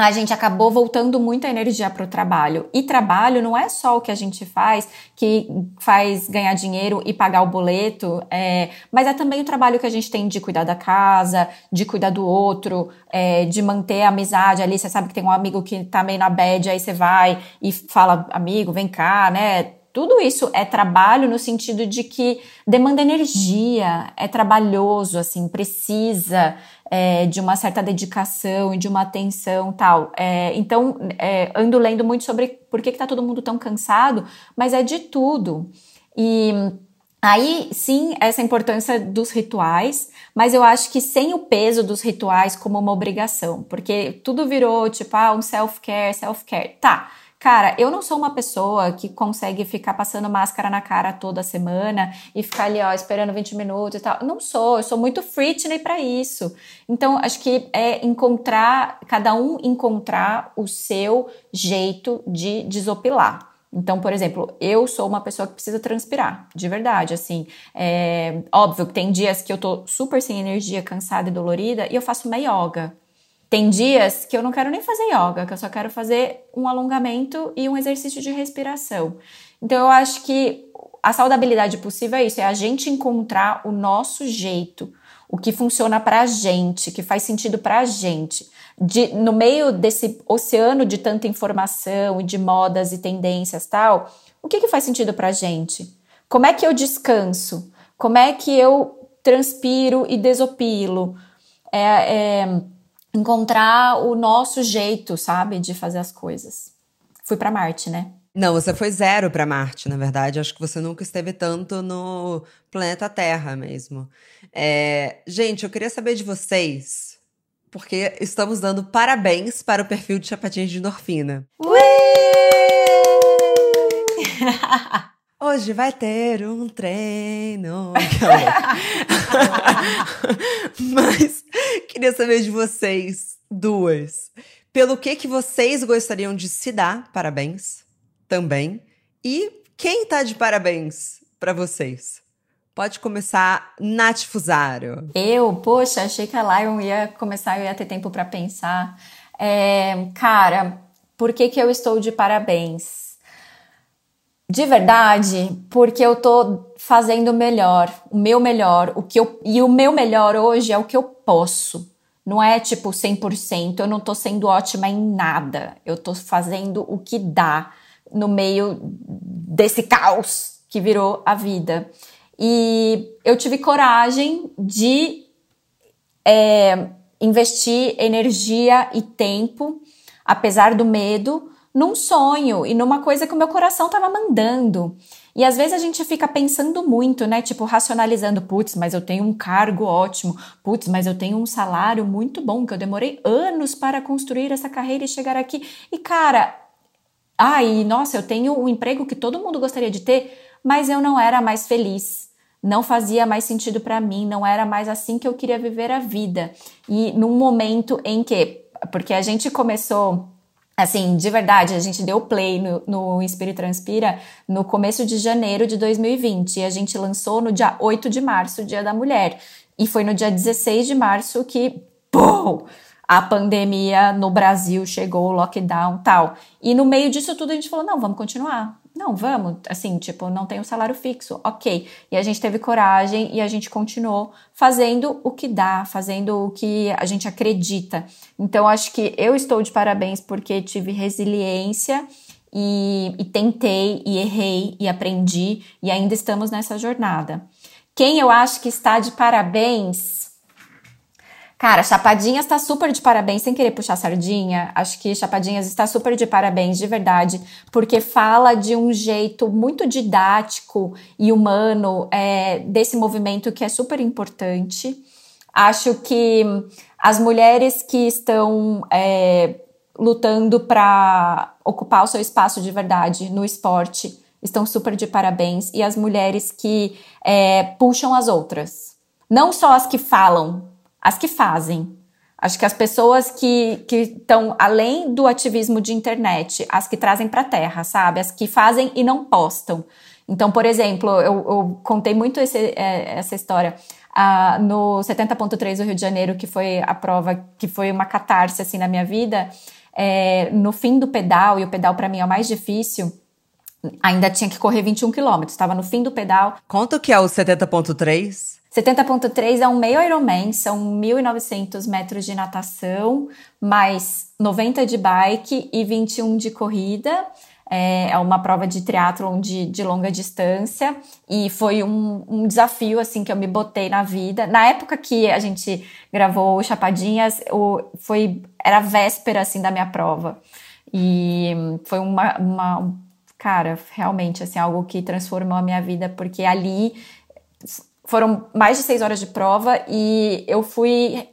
a gente acabou voltando muita energia para o trabalho. E trabalho não é só o que a gente faz, que faz ganhar dinheiro e pagar o boleto, é, mas é também o trabalho que a gente tem de cuidar da casa, de cuidar do outro, é, de manter a amizade ali. Você sabe que tem um amigo que tá meio na bad, aí você vai e fala, amigo, vem cá, né? Tudo isso é trabalho no sentido de que demanda energia, é trabalhoso, assim, precisa é, de uma certa dedicação e de uma atenção tal. É, então, é, ando lendo muito sobre por que está todo mundo tão cansado, mas é de tudo. E aí, sim, essa importância dos rituais, mas eu acho que sem o peso dos rituais como uma obrigação, porque tudo virou tipo, ah, um self-care, self-care. Tá Cara, eu não sou uma pessoa que consegue ficar passando máscara na cara toda semana e ficar ali, ó, esperando 20 minutos e tal. Não sou, eu sou muito Britney para isso. Então, acho que é encontrar, cada um encontrar o seu jeito de desopilar. Então, por exemplo, eu sou uma pessoa que precisa transpirar, de verdade, assim. É óbvio que tem dias que eu tô super sem energia, cansada e dolorida, e eu faço uma yoga. Tem dias que eu não quero nem fazer yoga, que eu só quero fazer um alongamento e um exercício de respiração. Então eu acho que a saudabilidade possível é isso, é a gente encontrar o nosso jeito, o que funciona pra gente, que faz sentido pra gente. De, no meio desse oceano de tanta informação e de modas e tendências tal, o que, que faz sentido pra gente? Como é que eu descanso? Como é que eu transpiro e desopilo? É, é encontrar o nosso jeito, sabe, de fazer as coisas. Fui para Marte, né? Não, você foi zero para Marte, na verdade. Acho que você nunca esteve tanto no planeta Terra mesmo. É, gente, eu queria saber de vocês, porque estamos dando parabéns para o perfil de Chapadinhas de Endorfina. Hoje vai ter um treino. Mas queria saber de vocês duas. Pelo que que vocês gostariam de se dar parabéns também? E quem tá de parabéns para vocês? Pode começar, Nath Fusaro. Eu, poxa, achei que a Lion ia começar, eu ia ter tempo para pensar. É, cara, por que que eu estou de parabéns? De verdade, porque eu tô fazendo o melhor, o meu melhor, o que eu e o meu melhor hoje é o que eu posso. Não é tipo 100%, eu não tô sendo ótima em nada. Eu tô fazendo o que dá no meio desse caos que virou a vida. E eu tive coragem de é, investir energia e tempo, apesar do medo, num sonho e numa coisa que o meu coração estava mandando. E às vezes a gente fica pensando muito, né? Tipo, racionalizando, putz, mas eu tenho um cargo ótimo, putz, mas eu tenho um salário muito bom, que eu demorei anos para construir essa carreira e chegar aqui. E cara, ai, nossa, eu tenho um emprego que todo mundo gostaria de ter, mas eu não era mais feliz. Não fazia mais sentido para mim, não era mais assim que eu queria viver a vida. E num momento em que, porque a gente começou Assim, de verdade, a gente deu play no, no Inspira e Transpira no começo de janeiro de 2020 e a gente lançou no dia 8 de março, Dia da Mulher. E foi no dia 16 de março que, pum, a pandemia no Brasil chegou, o lockdown tal. E no meio disso tudo a gente falou: não, vamos continuar. Não, vamos, assim, tipo, não tem um salário fixo, ok. E a gente teve coragem e a gente continuou fazendo o que dá, fazendo o que a gente acredita. Então, acho que eu estou de parabéns porque tive resiliência e, e tentei, e errei, e aprendi, e ainda estamos nessa jornada. Quem eu acho que está de parabéns Cara, Chapadinhas está super de parabéns, sem querer puxar sardinha. Acho que Chapadinhas está super de parabéns, de verdade, porque fala de um jeito muito didático e humano é, desse movimento que é super importante. Acho que as mulheres que estão é, lutando para ocupar o seu espaço de verdade no esporte estão super de parabéns. E as mulheres que é, puxam as outras. Não só as que falam, as que fazem. Acho que as pessoas que estão além do ativismo de internet, as que trazem para a terra, sabe? As que fazem e não postam. Então, por exemplo, eu, eu contei muito esse, é, essa história ah, no 70.3 do Rio de Janeiro, que foi a prova, que foi uma catarse assim na minha vida. É, no fim do pedal, e o pedal para mim é o mais difícil, ainda tinha que correr 21 quilômetros, estava no fim do pedal. Conta o que é o 70.3? 70.3 é um meio Ironman, são 1.900 metros de natação, mais 90 de bike e 21 de corrida. É, é uma prova de triatlon de, de longa distância e foi um, um, desafio assim que eu me botei na vida. Na época que a gente gravou Chapadinhas, o, foi era véspera assim da minha prova e foi uma, uma cara realmente assim algo que transformou a minha vida porque ali foram mais de seis horas de prova e eu fui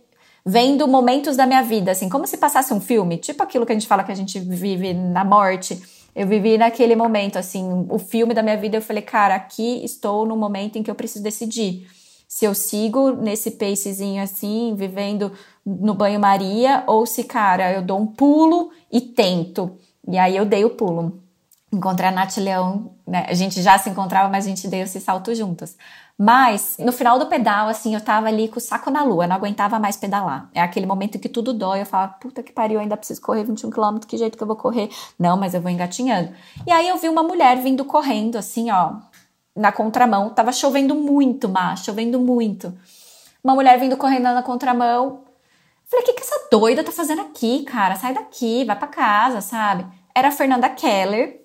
vendo momentos da minha vida, assim, como se passasse um filme, tipo aquilo que a gente fala que a gente vive na morte. Eu vivi naquele momento, assim, o filme da minha vida. Eu falei, cara, aqui estou no momento em que eu preciso decidir se eu sigo nesse pacezinho assim, vivendo no banho-maria, ou se, cara, eu dou um pulo e tento. E aí eu dei o pulo. Encontrei a Nath Leão, né? A gente já se encontrava, mas a gente deu esse salto juntas. Mas no final do pedal, assim, eu tava ali com o saco na lua, não aguentava mais pedalar. É aquele momento que tudo dói, eu falo, puta que pariu, ainda preciso correr 21 km, que jeito que eu vou correr? Não, mas eu vou engatinhando. E aí eu vi uma mulher vindo correndo, assim, ó, na contramão. Tava chovendo muito, má, chovendo muito. Uma mulher vindo correndo na contramão. Falei, o que, que essa doida tá fazendo aqui, cara? Sai daqui, vai para casa, sabe? Era a Fernanda Keller,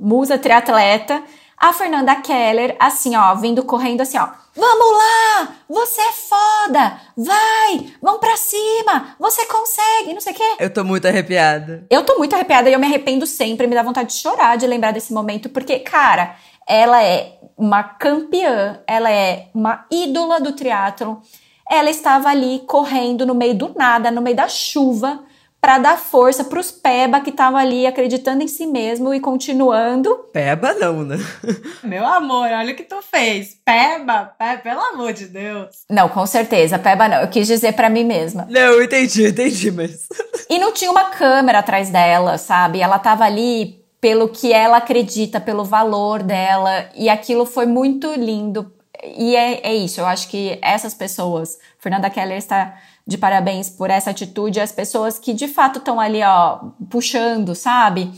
musa triatleta a Fernanda Keller, assim, ó, vindo correndo assim, ó. Vamos lá! Você é foda! Vai! Vamos pra cima! Você consegue! Não sei o quê. Eu tô muito arrepiada. Eu tô muito arrepiada e eu me arrependo sempre, me dá vontade de chorar de lembrar desse momento, porque, cara, ela é uma campeã, ela é uma ídola do triatlo. Ela estava ali correndo no meio do nada, no meio da chuva para dar força para os Peba que estavam ali acreditando em si mesmo e continuando. Peba não, né? Meu amor, olha o que tu fez. Peba, Peba, pelo amor de Deus. Não, com certeza, Peba não. Eu quis dizer para mim mesma. Não, entendi, entendi, mas E não tinha uma câmera atrás dela, sabe? Ela tava ali pelo que ela acredita, pelo valor dela, e aquilo foi muito lindo. E é, é isso, eu acho que essas pessoas, Fernanda Keller está de parabéns por essa atitude. As pessoas que de fato estão ali, ó, puxando, sabe?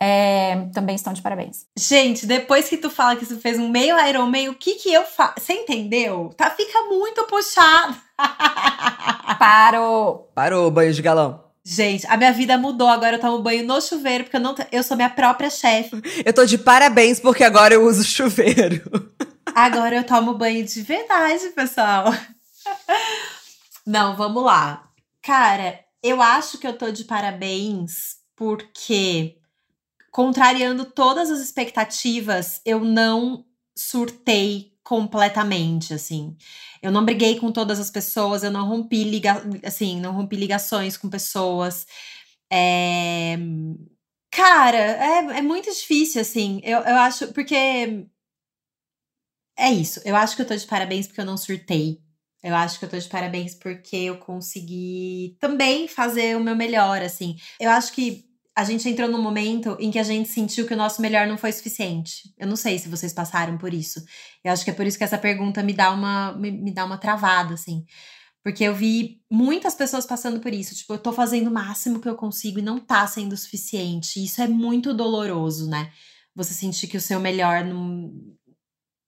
É, também estão de parabéns. Gente, depois que tu fala que tu fez um meio Iron Man, o que que eu faço? Você entendeu? Tá, fica muito puxado. Parou. Parou o banho de galão. Gente, a minha vida mudou. Agora eu tomo banho no chuveiro, porque eu, não, eu sou minha própria chefe. Eu tô de parabéns porque agora eu uso chuveiro. Agora eu tomo banho de verdade, pessoal. Não, vamos lá. Cara, eu acho que eu tô de parabéns porque, contrariando todas as expectativas, eu não surtei completamente, assim. Eu não briguei com todas as pessoas, eu não rompi liga assim, não rompi ligações com pessoas. É... Cara, é, é muito difícil, assim. Eu, eu acho, porque. É isso. Eu acho que eu tô de parabéns porque eu não surtei. Eu acho que eu tô de parabéns porque eu consegui também fazer o meu melhor, assim. Eu acho que a gente entrou num momento em que a gente sentiu que o nosso melhor não foi suficiente. Eu não sei se vocês passaram por isso. Eu acho que é por isso que essa pergunta me dá uma, me, me dá uma travada, assim. Porque eu vi muitas pessoas passando por isso. Tipo, eu tô fazendo o máximo que eu consigo e não tá sendo suficiente. Isso é muito doloroso, né? Você sentir que o seu melhor não,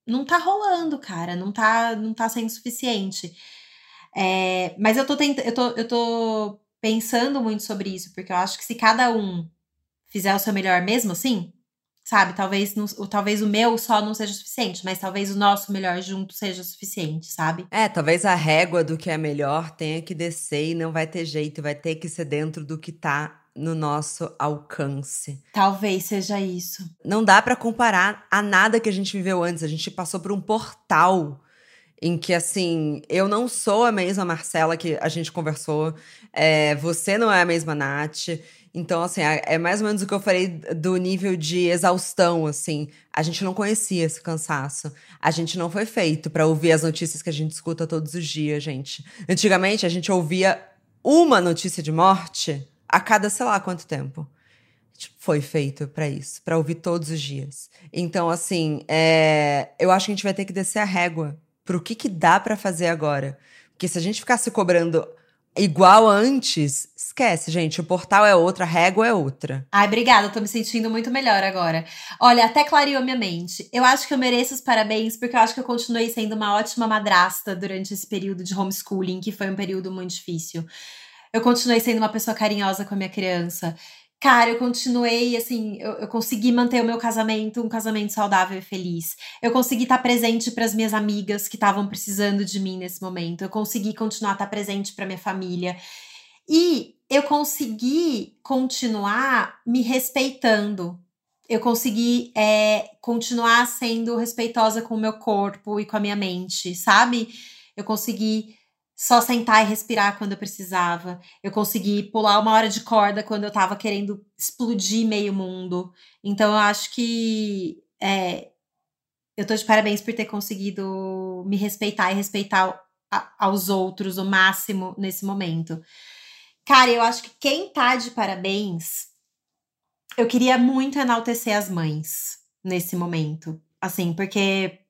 não tá rolando, cara, não tá, não tá sendo suficiente. É, mas eu tô, eu, tô, eu tô pensando muito sobre isso, porque eu acho que se cada um fizer o seu melhor mesmo assim, sabe, talvez, não, talvez o meu só não seja suficiente, mas talvez o nosso melhor junto seja suficiente, sabe? É, talvez a régua do que é melhor tenha que descer e não vai ter jeito, vai ter que ser dentro do que tá no nosso alcance. Talvez seja isso. Não dá para comparar a nada que a gente viveu antes. A gente passou por um portal em que, assim, eu não sou a mesma Marcela que a gente conversou, é, você não é a mesma Nath. Então, assim, é, é mais ou menos o que eu falei do nível de exaustão, assim. A gente não conhecia esse cansaço. A gente não foi feito para ouvir as notícias que a gente escuta todos os dias, gente. Antigamente, a gente ouvia uma notícia de morte a cada sei lá quanto tempo. Tipo, foi feito para isso, para ouvir todos os dias. Então, assim, é, eu acho que a gente vai ter que descer a régua pro que, que dá para fazer agora. Porque se a gente ficar se cobrando igual antes, esquece, gente. O portal é outra, a régua é outra. Ai, obrigada, tô me sentindo muito melhor agora. Olha, até clareou minha mente. Eu acho que eu mereço os parabéns, porque eu acho que eu continuei sendo uma ótima madrasta durante esse período de homeschooling, que foi um período muito difícil. Eu continuei sendo uma pessoa carinhosa com a minha criança. Cara, eu continuei, assim, eu, eu consegui manter o meu casamento, um casamento saudável e feliz. Eu consegui estar presente para as minhas amigas que estavam precisando de mim nesse momento. Eu consegui continuar a estar presente para minha família. E eu consegui continuar me respeitando. Eu consegui é, continuar sendo respeitosa com o meu corpo e com a minha mente, sabe? Eu consegui só sentar e respirar quando eu precisava. Eu consegui pular uma hora de corda quando eu tava querendo explodir meio mundo. Então eu acho que é, eu tô de parabéns por ter conseguido me respeitar e respeitar a, aos outros o máximo nesse momento. Cara, eu acho que quem tá de parabéns eu queria muito enaltecer as mães nesse momento. Assim, porque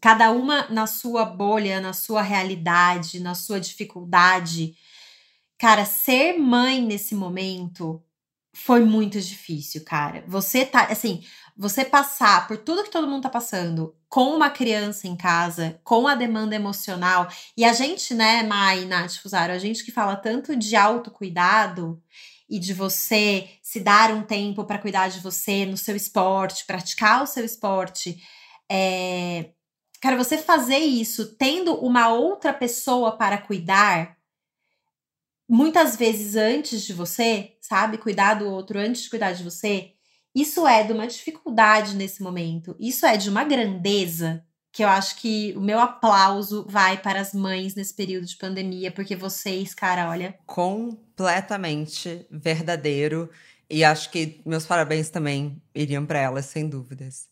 cada uma na sua bolha, na sua realidade, na sua dificuldade. Cara, ser mãe nesse momento foi muito difícil, cara. Você tá, assim, você passar por tudo que todo mundo tá passando com uma criança em casa, com a demanda emocional, e a gente, né, Mai, Nath Fusaro, a gente que fala tanto de autocuidado e de você se dar um tempo para cuidar de você no seu esporte, praticar o seu esporte, é, Cara, você fazer isso tendo uma outra pessoa para cuidar, muitas vezes antes de você, sabe? Cuidar do outro antes de cuidar de você, isso é de uma dificuldade nesse momento. Isso é de uma grandeza que eu acho que o meu aplauso vai para as mães nesse período de pandemia, porque vocês, cara, olha. Completamente verdadeiro. E acho que meus parabéns também iriam para elas, sem dúvidas.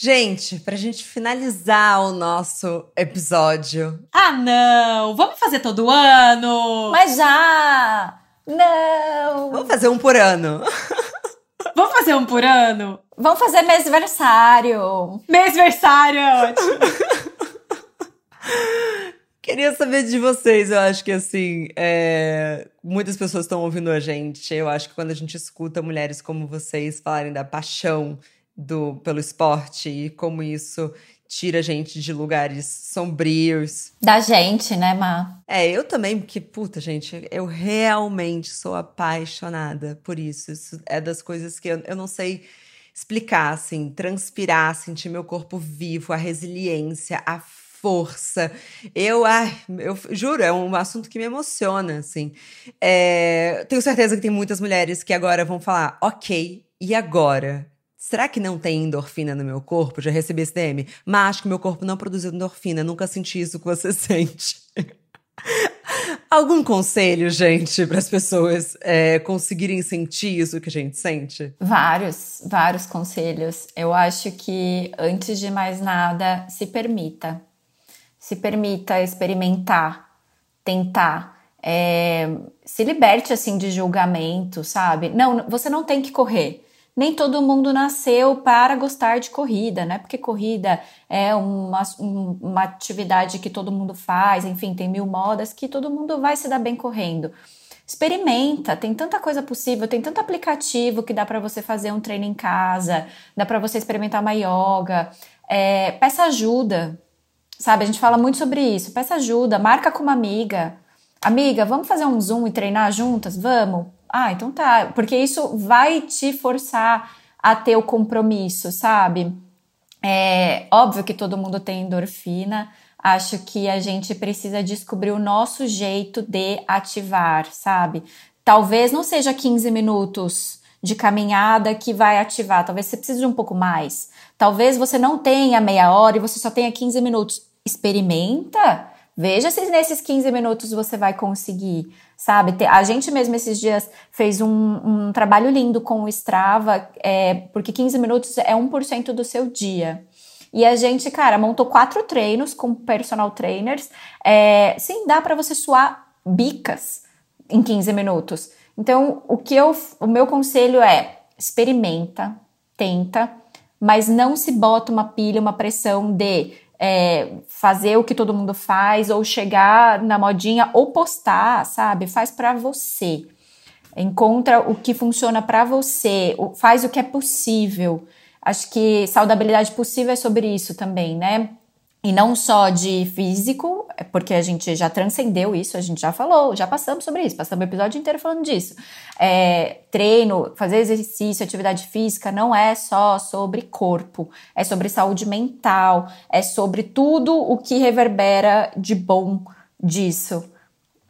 Gente, pra gente finalizar o nosso episódio. Ah, não! Vamos fazer todo ano! Mas já! Não! Vamos fazer um por ano. Vamos fazer um por ano? Vamos fazer mêsversário! Mêsversário é ótimo! Queria saber de vocês, eu acho que assim, é... muitas pessoas estão ouvindo a gente. Eu acho que quando a gente escuta mulheres como vocês falarem da paixão do, pelo esporte e como isso tira a gente de lugares sombrios. Da gente, né, Má? É, eu também, porque, puta, gente, eu realmente sou apaixonada por isso. Isso é das coisas que eu, eu não sei explicar, assim, transpirar, sentir meu corpo vivo, a resiliência, a força. Eu, ai, eu juro, é um assunto que me emociona, assim. É, tenho certeza que tem muitas mulheres que agora vão falar, ok, e agora? Será que não tem endorfina no meu corpo? Já recebi esse DM. Mas acho que meu corpo não produziu endorfina. Nunca senti isso que você sente. Algum conselho, gente, para as pessoas é, conseguirem sentir isso que a gente sente? Vários, vários conselhos. Eu acho que, antes de mais nada, se permita. Se permita experimentar, tentar. É, se liberte, assim, de julgamento, sabe? Não, você não tem que correr nem todo mundo nasceu para gostar de corrida, né? Porque corrida é uma, uma atividade que todo mundo faz, enfim, tem mil modas que todo mundo vai se dar bem correndo. Experimenta, tem tanta coisa possível, tem tanto aplicativo que dá para você fazer um treino em casa, dá para você experimentar uma yoga. É, peça ajuda, sabe? A gente fala muito sobre isso. Peça ajuda, marca com uma amiga. Amiga, vamos fazer um Zoom e treinar juntas? Vamos? Ah, então tá. Porque isso vai te forçar a ter o compromisso, sabe? É óbvio que todo mundo tem endorfina. Acho que a gente precisa descobrir o nosso jeito de ativar, sabe? Talvez não seja 15 minutos de caminhada que vai ativar, talvez você precise de um pouco mais. Talvez você não tenha meia hora e você só tenha 15 minutos. Experimenta, veja se nesses 15 minutos você vai conseguir sabe? A gente mesmo esses dias fez um, um trabalho lindo com o Strava, é, porque 15 minutos é 1% do seu dia. E a gente, cara, montou quatro treinos com personal trainers. É, sim, dá para você suar bicas em 15 minutos. Então, o que eu, o meu conselho é experimenta, tenta, mas não se bota uma pilha, uma pressão de é, fazer o que todo mundo faz ou chegar na modinha ou postar, sabe? Faz para você. Encontra o que funciona para você, faz o que é possível. Acho que saudabilidade possível é sobre isso também, né? E não só de físico, é porque a gente já transcendeu isso, a gente já falou, já passamos sobre isso, passamos o episódio inteiro falando disso. É, treino, fazer exercício, atividade física não é só sobre corpo, é sobre saúde mental, é sobre tudo o que reverbera de bom disso.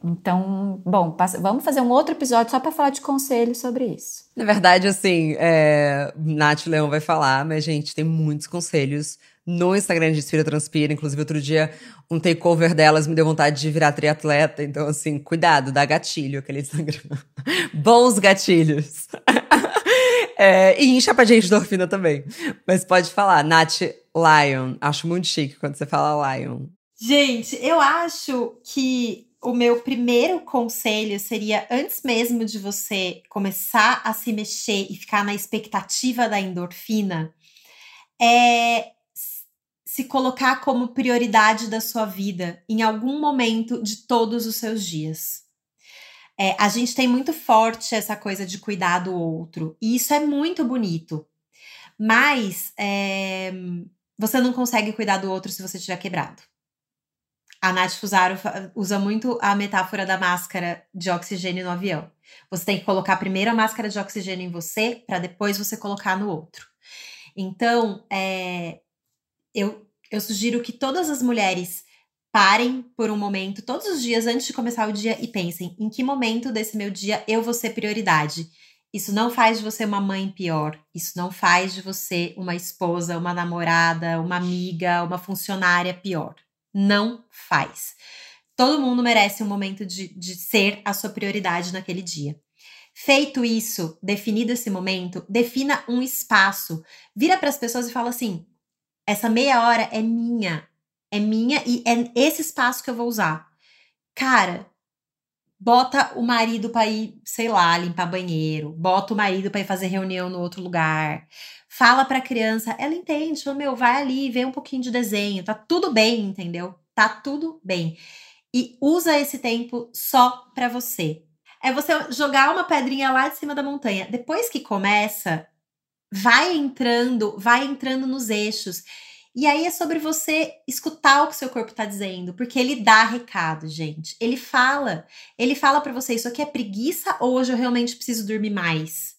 Então, bom, passa, vamos fazer um outro episódio só para falar de conselhos sobre isso. Na verdade, assim, é, Nath Leão vai falar, mas, gente, tem muitos conselhos no Instagram de Inspira Transpira. Inclusive, outro dia, um takeover delas me deu vontade de virar triatleta. Então, assim, cuidado, dá gatilho aquele Instagram. Bons gatilhos. é, e pra gente endorfina também. Mas pode falar, Nath Lion. Acho muito chique quando você fala Lion. Gente, eu acho que o meu primeiro conselho seria antes mesmo de você começar a se mexer e ficar na expectativa da endorfina, é se colocar como prioridade da sua vida em algum momento de todos os seus dias. É, a gente tem muito forte essa coisa de cuidar do outro, e isso é muito bonito. Mas é, você não consegue cuidar do outro se você estiver quebrado. A Nath Fusaro usa muito a metáfora da máscara de oxigênio no avião. Você tem que colocar primeiro a máscara de oxigênio em você, para depois você colocar no outro. Então, é, eu, eu sugiro que todas as mulheres parem por um momento, todos os dias antes de começar o dia, e pensem: em que momento desse meu dia eu vou ser prioridade? Isso não faz de você uma mãe pior. Isso não faz de você uma esposa, uma namorada, uma amiga, uma funcionária pior. Não faz. Todo mundo merece um momento de, de ser a sua prioridade naquele dia. Feito isso, definido esse momento, defina um espaço. Vira para as pessoas e fala assim: essa meia hora é minha. É minha e é esse espaço que eu vou usar. Cara, bota o marido para ir, sei lá, limpar banheiro, bota o marido para ir fazer reunião no outro lugar. Fala para a criança, ela entende, fala, meu, vai ali, vê um pouquinho de desenho, tá tudo bem, entendeu? Tá tudo bem. E usa esse tempo só para você. É você jogar uma pedrinha lá de cima da montanha. Depois que começa, vai entrando, vai entrando nos eixos. E aí é sobre você escutar o que seu corpo tá dizendo, porque ele dá recado, gente. Ele fala, ele fala para você, isso aqui é preguiça ou hoje eu realmente preciso dormir mais?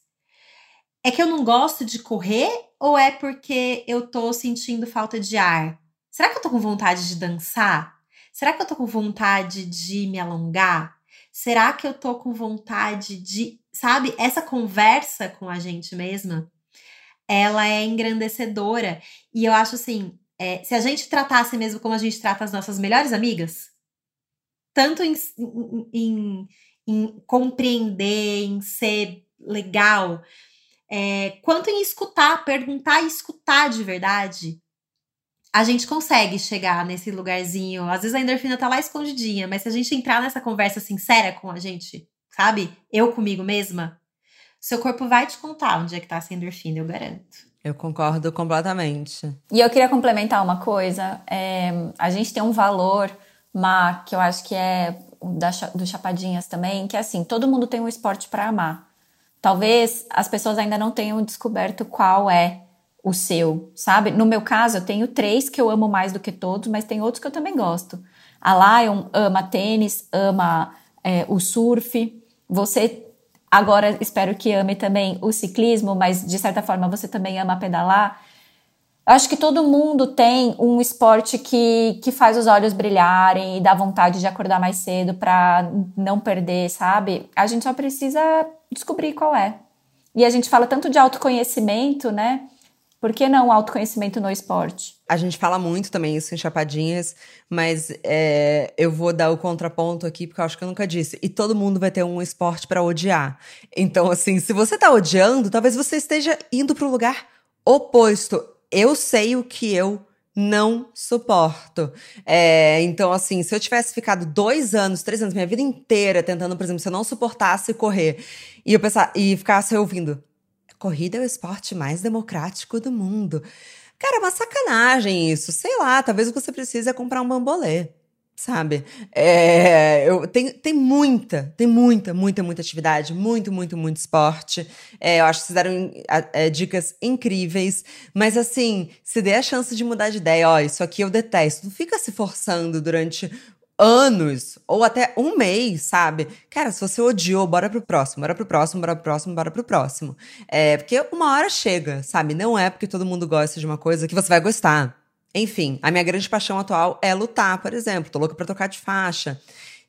É que eu não gosto de correr ou é porque eu tô sentindo falta de ar? Será que eu tô com vontade de dançar? Será que eu tô com vontade de me alongar? Será que eu tô com vontade de, sabe, essa conversa com a gente mesma? Ela é engrandecedora. E eu acho assim, é, se a gente tratasse mesmo como a gente trata as nossas melhores amigas, tanto em, em, em compreender, em ser legal, é, quanto em escutar, perguntar e escutar de verdade, a gente consegue chegar nesse lugarzinho. Às vezes a endorfina tá lá escondidinha, mas se a gente entrar nessa conversa sincera com a gente, sabe? Eu comigo mesma, seu corpo vai te contar onde é que tá essa endorfina, eu garanto. Eu concordo completamente. E eu queria complementar uma coisa. É, a gente tem um valor, Má, que eu acho que é da, do Chapadinhas também, que é assim, todo mundo tem um esporte para amar. Talvez as pessoas ainda não tenham descoberto qual é o seu, sabe? No meu caso, eu tenho três que eu amo mais do que todos, mas tem outros que eu também gosto. A Lion ama tênis, ama é, o surf. Você Agora espero que ame também o ciclismo, mas de certa forma você também ama pedalar. Acho que todo mundo tem um esporte que, que faz os olhos brilharem e dá vontade de acordar mais cedo para não perder, sabe? A gente só precisa descobrir qual é. E a gente fala tanto de autoconhecimento, né? Por que não autoconhecimento no esporte? A gente fala muito também isso em Chapadinhas, mas é, eu vou dar o contraponto aqui, porque eu acho que eu nunca disse. E todo mundo vai ter um esporte para odiar. Então, assim, se você tá odiando, talvez você esteja indo para o lugar oposto. Eu sei o que eu não suporto. É, então, assim, se eu tivesse ficado dois anos, três anos, minha vida inteira tentando, por exemplo, se eu não suportasse correr e eu pensar e ficasse ouvindo, corrida é o esporte mais democrático do mundo. Cara, é uma sacanagem isso. Sei lá, talvez você precise comprar um bambolê. Sabe? É, eu, tem, tem muita, tem muita, muita, muita atividade, muito, muito, muito esporte. É, eu acho que vocês deram é, dicas incríveis, mas assim, se der a chance de mudar de ideia, ó, isso aqui eu detesto, não fica se forçando durante anos ou até um mês, sabe? Cara, se você odiou, bora pro próximo, bora pro próximo, bora pro próximo, bora pro próximo. É, porque uma hora chega, sabe? Não é porque todo mundo gosta de uma coisa que você vai gostar. Enfim, a minha grande paixão atual é lutar, por exemplo. Tô louca pra tocar de faixa.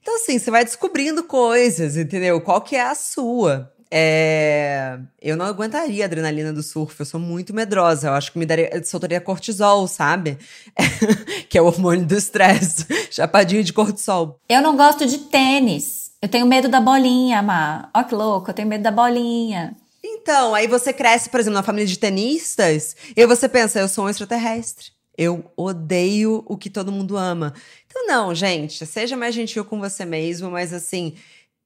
Então, assim, você vai descobrindo coisas, entendeu? Qual que é a sua? É... Eu não aguentaria a adrenalina do surf, eu sou muito medrosa. Eu acho que me daria, soltaria cortisol, sabe? que é o hormônio do estresse. Chapadinho de cortisol. Eu não gosto de tênis. Eu tenho medo da bolinha, Má. Ó que louco, eu tenho medo da bolinha. Então, aí você cresce, por exemplo, numa família de tenistas, e você pensa, eu sou um extraterrestre. Eu odeio o que todo mundo ama. Então, não, gente, seja mais gentil com você mesmo, mas assim,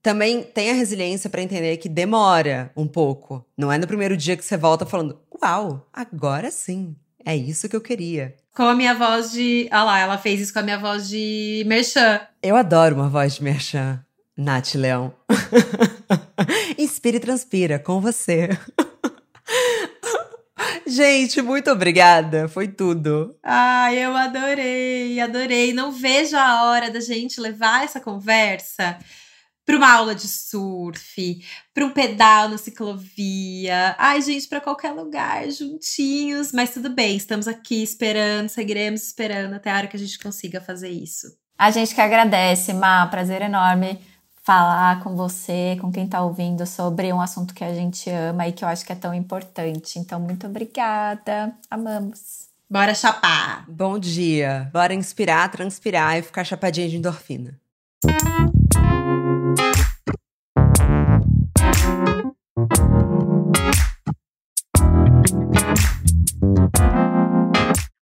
também tenha resiliência para entender que demora um pouco. Não é no primeiro dia que você volta falando, uau, agora sim, é isso que eu queria. Com a minha voz de. Ah lá, ela fez isso com a minha voz de merchan. Eu adoro uma voz de merchan, Nath Leão. Inspira e transpira com você. Gente, muito obrigada. Foi tudo. Ai, eu adorei, adorei. Não vejo a hora da gente levar essa conversa para uma aula de surf, para um pedal na ciclovia. Ai, gente, para qualquer lugar, juntinhos. Mas tudo bem, estamos aqui esperando, seguiremos esperando até a hora que a gente consiga fazer isso. A gente que agradece, Má. Prazer enorme falar com você, com quem está ouvindo sobre um assunto que a gente ama e que eu acho que é tão importante. Então, muito obrigada. Amamos. Bora chapar. Bom dia. Bora inspirar, transpirar e ficar chapadinha de endorfina.